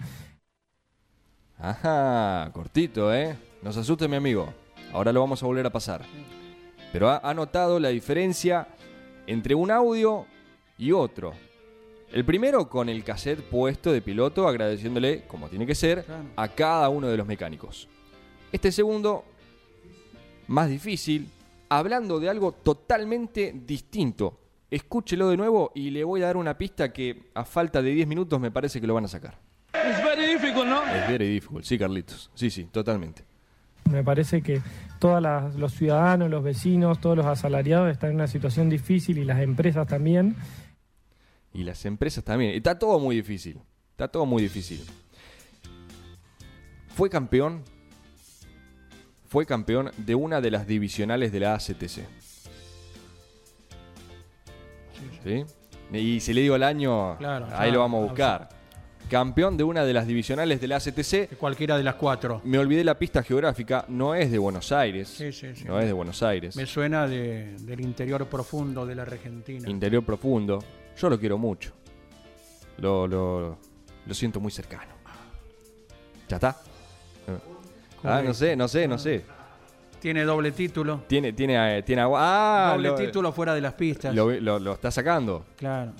Ajá, cortito, ¿eh? Nos asuste mi amigo. Ahora lo vamos a volver a pasar. Pero ha, ha notado la diferencia entre un audio y otro. El primero con el cassette puesto de piloto agradeciéndole, como tiene que ser, a cada uno de los mecánicos. Este segundo, más difícil, hablando de algo totalmente distinto. Escúchelo de nuevo y le voy a dar una pista que a falta de 10 minutos me parece que lo van a sacar. Es very difficult, ¿no? Es very difficult, sí, Carlitos. Sí, sí, totalmente. Me parece que todos los ciudadanos, los vecinos, todos los asalariados están en una situación difícil y las empresas también. Y las empresas también. Está todo muy difícil. Está todo muy difícil. Fue campeón. Fue campeón de una de las divisionales de la ACTC. ¿Sí? Y si le digo el año, Claro, ahí ya, lo vamos a buscar. Campeón de una de las divisionales de la ACTC. De cualquiera de las cuatro. Me olvidé la pista geográfica. No es de Buenos Aires. Sí, sí, sí. No es de Buenos Aires. Me suena de- del interior profundo de la Argentina. Interior profundo. Yo lo quiero mucho. Lo, lo, lo siento muy cercano. ¿Ya está? Ah, no sé, no sé, no sé. Tiene doble título. Tiene, tiene, eh, tiene agua. Ah, doble lo, título fuera de las pistas. Lo, lo- lo está sacando. Claro.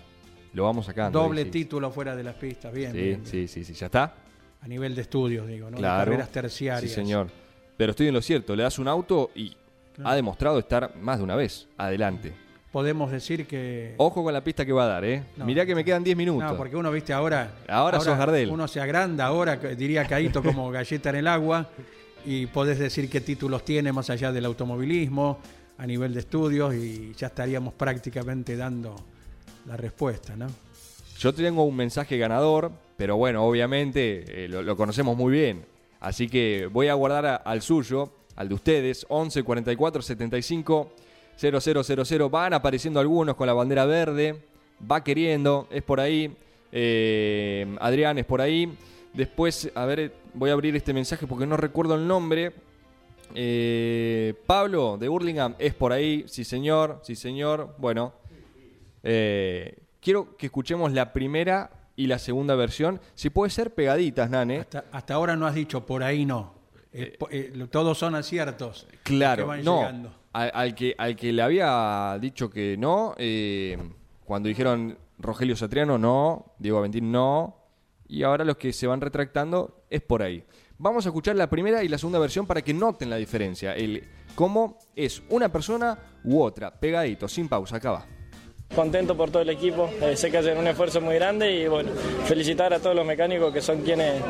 Lo vamos sacando. Doble sí, título fuera de las pistas. Bien, Sí, bien, bien. sí, sí, sí. ¿Ya está? A nivel de estudios, digo, ¿no? De Claro. carreras terciarias. Sí, señor. Pero estoy en lo cierto. Le das un auto y ha demostrado estar más de una vez adelante. Podemos decir que. Ojo con la pista que va a dar, ¿eh? No. Mirá que me quedan 10 minutos. No, porque uno, viste, ahora. Ahora sos Gardel. Uno se agranda, ahora diría Caíto como galleta en el agua. Y podés decir qué títulos tiene más allá del automovilismo, a nivel de estudios, y ya estaríamos prácticamente dando la respuesta, ¿no? Yo tengo un mensaje ganador, pero bueno, obviamente eh, lo, lo conocemos muy bien. Así que voy a guardar a- al suyo, al de ustedes, 11 44 75 0000. Van apareciendo algunos con la bandera verde, va queriendo, es por ahí. eh, Adrián es por ahí. Después, a ver, voy a abrir este mensaje porque no recuerdo el nombre. Eh, Pablo de Burlingame es por ahí, sí señor, sí señor. Bueno, eh, quiero que escuchemos la primera y la segunda versión. Si puede ser pegaditas, Nane. Hasta, hasta ahora no has dicho por ahí no. Eh, eh, todos son aciertos. que Claro, van no. llegando. Al, al que, al que le había dicho que no, eh, cuando dijeron Rogelio Satriano no, Diego Aventín no, y ahora los que se van retractando es por ahí. Vamos a escuchar la primera y la segunda versión para que noten la diferencia. El cómo es una persona u otra, pegadito, sin pausa, acá va. Contento por todo el equipo, eh, sé que hacen un esfuerzo muy grande y bueno, felicitar a todos los mecánicos que son quienes,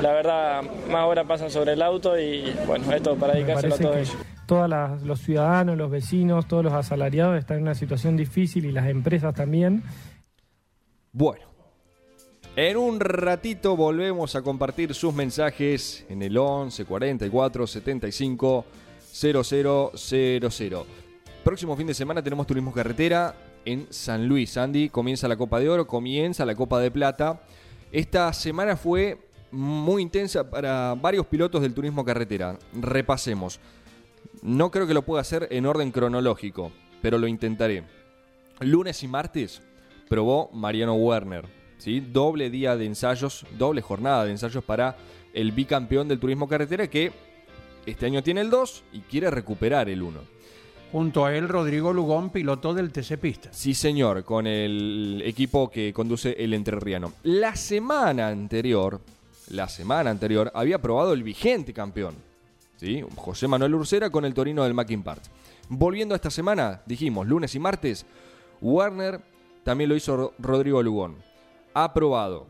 la verdad, más horas pasan sobre el auto y bueno, esto para dedicárselo a todos que ellos. Todos los ciudadanos, los vecinos, todos los asalariados están en una situación difícil y las empresas también. Bueno, en un ratito volvemos a compartir sus mensajes en el 11 44 75 0000. Próximo fin de semana tenemos turismo carretera en San Luis. Andy, comienza la Copa de Oro, comienza la Copa de Plata. Esta semana fue muy intensa para varios pilotos del turismo carretera. Repasemos. No creo que lo pueda hacer en orden cronológico, pero lo intentaré. Lunes y martes probó Mariano Werner. ¿sí? Doble día de ensayos, doble jornada de ensayos para el bicampeón del turismo carretera que este año tiene el 2 y quiere recuperar el 1. Junto a él, Rodrigo Lugón, piloto del TC Pistas. Sí, señor, con el equipo que conduce el entrerriano. La semana anterior, la semana anterior, había probado el vigente campeón, ¿sí? José Manuel Ursera con el Torino del Mackin. Volviendo a esta semana, dijimos, lunes y martes, Warner también lo hizo Ro- Rodrigo Lugón. Ha probado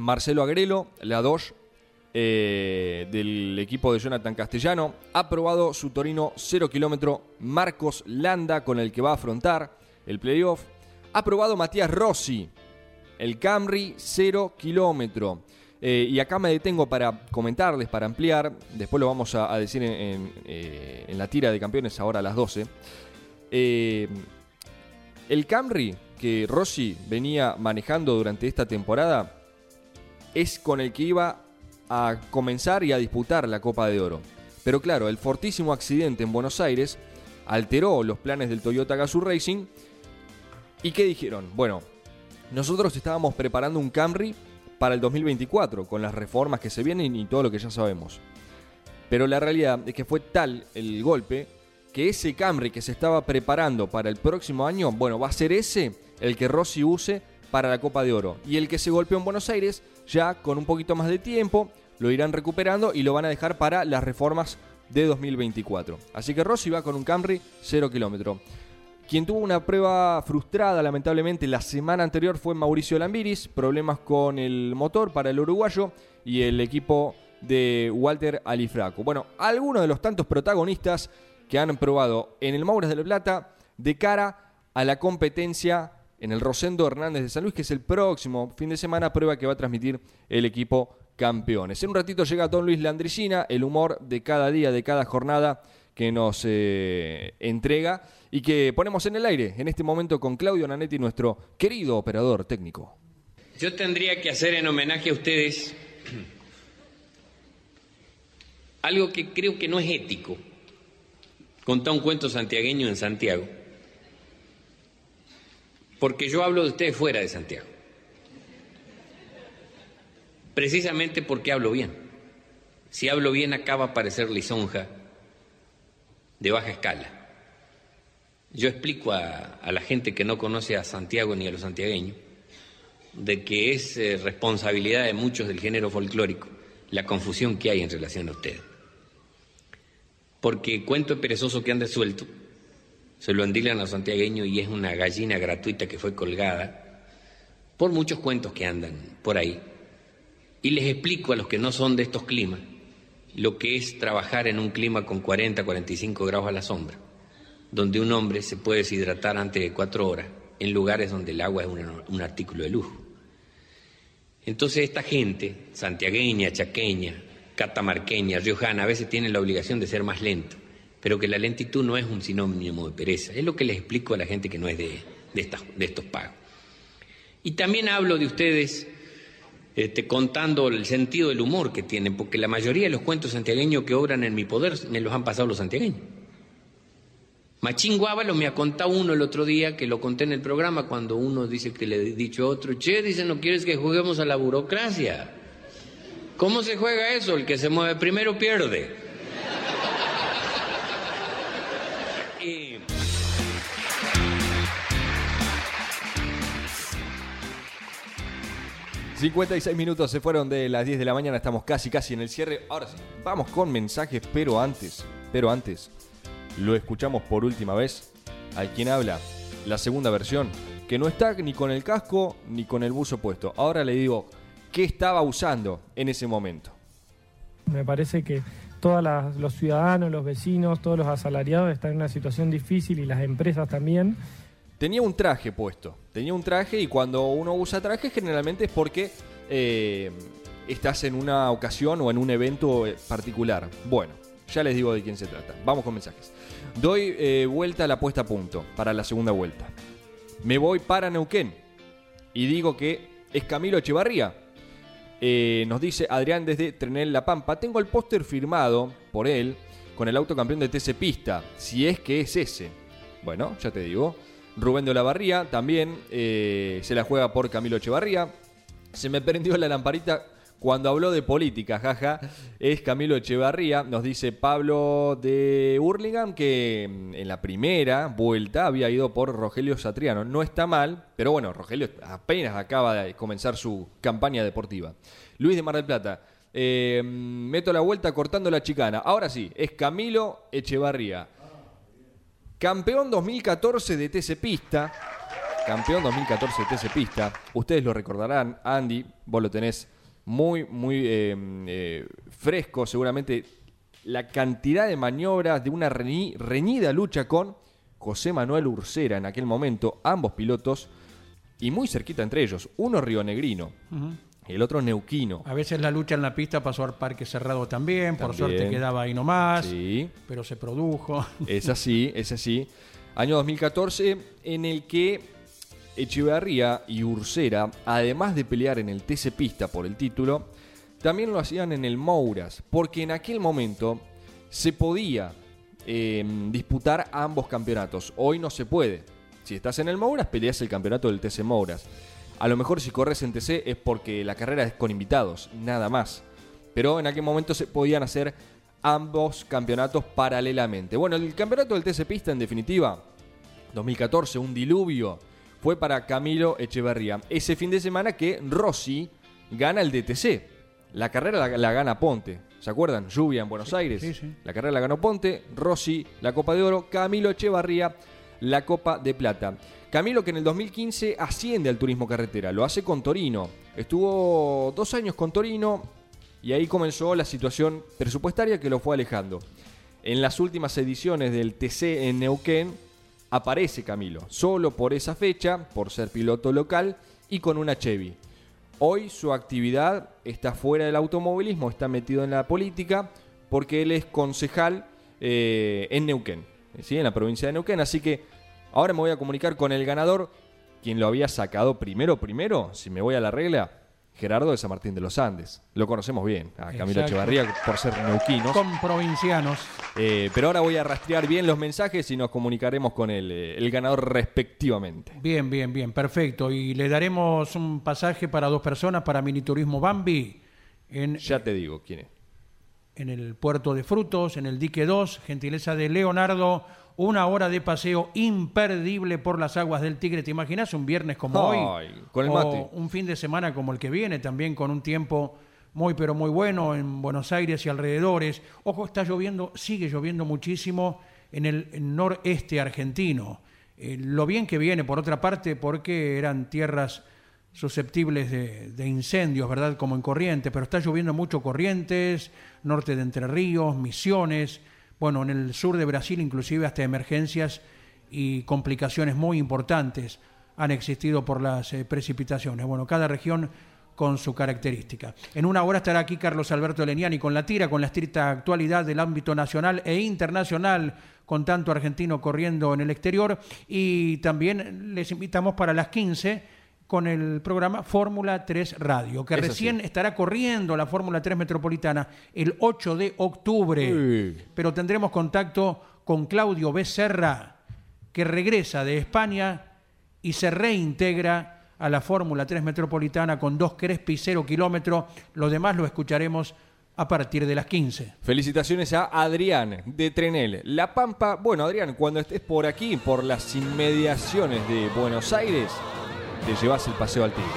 Marcelo Agrelo, la 2 eh, del equipo de Jonathan Castellano. Ha probado su Torino 0 kilómetro Marcos Landa con el que va a afrontar el playoff. Ha probado Matías Rossi, el Camry 0 kilómetro. Eh, y acá me detengo para comentarles, para ampliar. Después lo vamos a, decir eh, en la tira de campeones ahora a las 12. Eh, el Camry que Rossi venía manejando durante esta temporada es con el que iba a comenzar y a disputar la Copa de Oro. Pero claro, el fortísimo accidente en Buenos Aires alteró los planes del Toyota Gazoo Racing ¿Y qué dijeron? Bueno, nosotros estábamos preparando un Camry para el 2024, con las reformas que se vienen y todo lo que ya sabemos. Pero la realidad es que fue tal el golpe que ese Camry que se estaba preparando para el próximo año, bueno, va a ser ese el que Rossi use para la Copa de Oro. Y el que se golpeó en Buenos Aires, ya con un poquito más de tiempo, lo irán recuperando y lo van a dejar para las reformas de 2024. Así que Rossi va con un Camry 0 kilómetro. Quien tuvo una prueba frustrada, lamentablemente, la semana anterior fue Mauricio Lambiris, problemas con el motor para el uruguayo y el equipo de Walter Alifraco. Bueno, algunos de los tantos protagonistas que han probado en el Mauras de la Plata de cara a la competencia en el Rosendo Hernández de San Luis, que es el próximo fin de semana, prueba que va a transmitir el equipo campeones. En un ratito llega Don Luis Landricina, el humor de cada día, de cada jornada que nos eh, entrega y que ponemos en el aire en este momento con Claudio Nanetti, nuestro querido operador técnico. Yo tendría que hacer en homenaje a ustedes algo que creo que no es ético. Contar un cuento santiagueño en Santiago. Porque yo hablo de ustedes fuera de Santiago. Precisamente porque hablo bien. Si hablo bien acaba a parecer lisonja de baja escala. Yo explico a, la gente que no conoce a Santiago ni a los santiagueños de que es eh, responsabilidad de muchos del género folclórico la confusión que hay en relación a ustedes. Porque cuento perezoso que anda suelto, se lo andilan a los santiagueños y es una gallina gratuita que fue colgada por muchos cuentos que andan por ahí. Y les explico a los que no son de estos climas lo que es trabajar en un clima con 40, 45 grados a la sombra, donde un hombre se puede deshidratar antes de cuatro horas, en lugares donde el agua es un, artículo de lujo. Entonces esta gente, santiagueña, chaqueña, catamarqueña, riojana, a veces tiene la obligación de ser más lento, pero que la lentitud no es un sinónimo de pereza. Es lo que les explico a la gente que no es de, de estos pagos. Y también hablo de ustedes este, contando el sentido del humor que tienen, porque la mayoría de los cuentos santiagueños que obran en mi poder me los han pasado los santiagueños. Machín Guávalo me ha contado uno el otro día, que lo conté en el programa, cuando uno dice que le he dicho a otro, che, dice, no quieres que juguemos a la burocracia. ¿Cómo se juega eso? El que se mueve primero pierde. 56 minutos se fueron de las 10 de la mañana, estamos casi casi en el cierre. Ahora sí, vamos con mensajes, pero antes, pero antes, lo escuchamos por última vez. Hay quien habla, la segunda versión, que no está ni con el casco ni con el buzo puesto. Ahora le digo, ¿qué estaba usando en ese momento? Me parece que todos los ciudadanos, los vecinos, todos los asalariados están en una situación difícil y las empresas también tenía un traje puesto. Tenía un traje y cuando uno usa traje generalmente es porque eh, estás en una ocasión o en un evento eh, particular. Bueno, ya les digo de quién se trata. Vamos con mensajes. Doy eh, vuelta a la puesta a punto para la segunda vuelta. Me voy para Neuquén y digo que es Camilo Echevarría. nos dice Adrián desde Trenel La Pampa. Tengo el póster firmado por él con el auto campeón de TC Pista, si es que es ese. Bueno, ya te digo. Rubén de Olavarría también eh, se la juega por Camilo Echevarría. Se me prendió la lamparita cuando habló de política, jaja. Es Camilo Echevarría. Nos dice Pablo de Hurlingham que mm, en la primera vuelta había ido por Rogelio Satriano. No está mal, pero bueno, Rogelio apenas acaba de comenzar su campaña deportiva. Luis de Mar del Plata. Eh, mm, meto la vuelta cortando la chicana. Ahora sí, es Camilo Echevarría. Campeón 2014 de TC Pista. Campeón 2014 de TC Pista. Ustedes lo recordarán, Andy, vos lo tenés muy, muy eh, eh, fresco. Seguramente la cantidad de maniobras de una reñida lucha con José Manuel Ursera en aquel momento, ambos pilotos, y muy cerquita entre ellos, uno rionegrino. El otro neuquino. A veces la lucha en la pista pasó al parque cerrado también, por suerte quedaba ahí nomás, sí. pero se produjo. Es así, es así. Año 2014 en el que Echeverría y Ursera, además de pelear en el TC Pista por el título, también lo hacían en el Mouras, porque en aquel momento se podía em, disputar ambos campeonatos. Hoy no se puede. Si estás en el Mouras, peleas el campeonato del TC Mouras. A lo mejor si corres en TC es porque la carrera es con invitados, nada más. Pero en aquel momento se podían hacer ambos campeonatos paralelamente. Bueno, el campeonato del TC Pista, en definitiva, 2014, un diluvio, fue para Camilo Echeverría. Ese fin de semana que Rossi gana el DTC. La carrera la, la gana Ponte. ¿Se acuerdan? Lluvia en Buenos Aires. sí, sí. La carrera la ganó Ponte, Rossi la Copa de Oro, Camilo Echevarría la Copa de Plata. Camilo que en el 2015 asciende al turismo carretera, lo hace con Torino. Estuvo dos años con Torino y ahí comenzó la situación presupuestaria que lo fue alejando. En las últimas ediciones del TC en Neuquén aparece Camilo, solo por esa fecha, por ser piloto local y con una Chevy. Hoy su actividad está fuera del automovilismo, está metido en la política, porque él es concejal eh, en Neuquén, ¿sí? en la provincia de Neuquén. Así que ahora me voy a comunicar con el ganador, quien lo había sacado primero, primero, si me voy a la regla, Gerardo de San Martín de los Andes. Lo conocemos bien, a Camilo Exacto. Echevarría por ser neuquinos. Con provincianos. Eh, pero ahora voy a rastrear bien los mensajes y nos comunicaremos con el, eh, el ganador respectivamente. Bien, bien, bien, perfecto. Y le daremos un pasaje para dos personas para Mini Turismo Bambi en, Ya te digo quién es. en el puerto de Frutos, en el dique 2, gentileza de Leonardo. Una hora de paseo imperdible por las aguas del Tigre. ¿Te imaginas un viernes como Ay, hoy? con el O mate. un fin de semana como el que viene, también con un tiempo muy, pero muy bueno en Buenos Aires y alrededores. Ojo, está lloviendo, sigue lloviendo muchísimo en el noreste argentino. Eh, lo bien que viene, por otra parte, porque eran tierras susceptibles de, de incendios, ¿verdad? Como en Corrientes, pero está lloviendo mucho Corrientes, norte de Entre Ríos, Misiones, bueno, en el sur de Brasil inclusive hasta emergencias y complicaciones muy importantes han existido por las eh, precipitaciones. Bueno, cada región con su característica. En una hora estará aquí Carlos Alberto Leniani con la tira, con la estricta actualidad del ámbito nacional e internacional, con tanto argentino corriendo en el exterior. Y también les invitamos para las 15 con el programa Fórmula 3 Radio, que recién estará corriendo la Fórmula 3 Metropolitana el 8 de octubre. Uy. Pero tendremos contacto con Claudio Becerra, que regresa de España y se reintegra a la Fórmula 3 Metropolitana con dos Crespi y cero kilómetros. Lo demás lo escucharemos a partir de las 15. Felicitaciones a Adrián de Trenel. La Pampa, bueno Adrián, cuando estés por aquí, por las inmediaciones de Buenos Aires, te llevas el paseo al Tigre.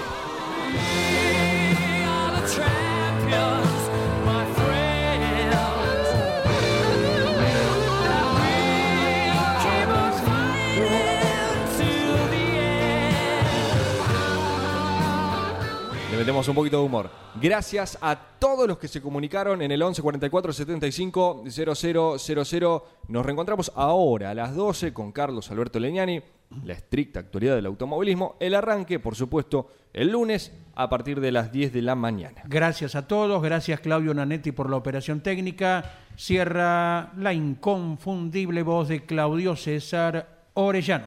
Le metemos un poquito de humor. Gracias a todos los que se comunicaron en el 11 44 75 0000. Nos reencontramos ahora a las 12 con Carlos Alberto Leñani, la estricta actualidad del automovilismo. El arranque, por supuesto, el lunes a partir de las 10 de la mañana. Gracias a todos, gracias Claudio Nanetti por la operación técnica. Cierra la inconfundible voz de Claudio César Orellano.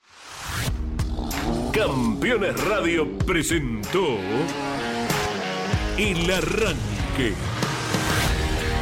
Campeones Radio presentó El Arranque.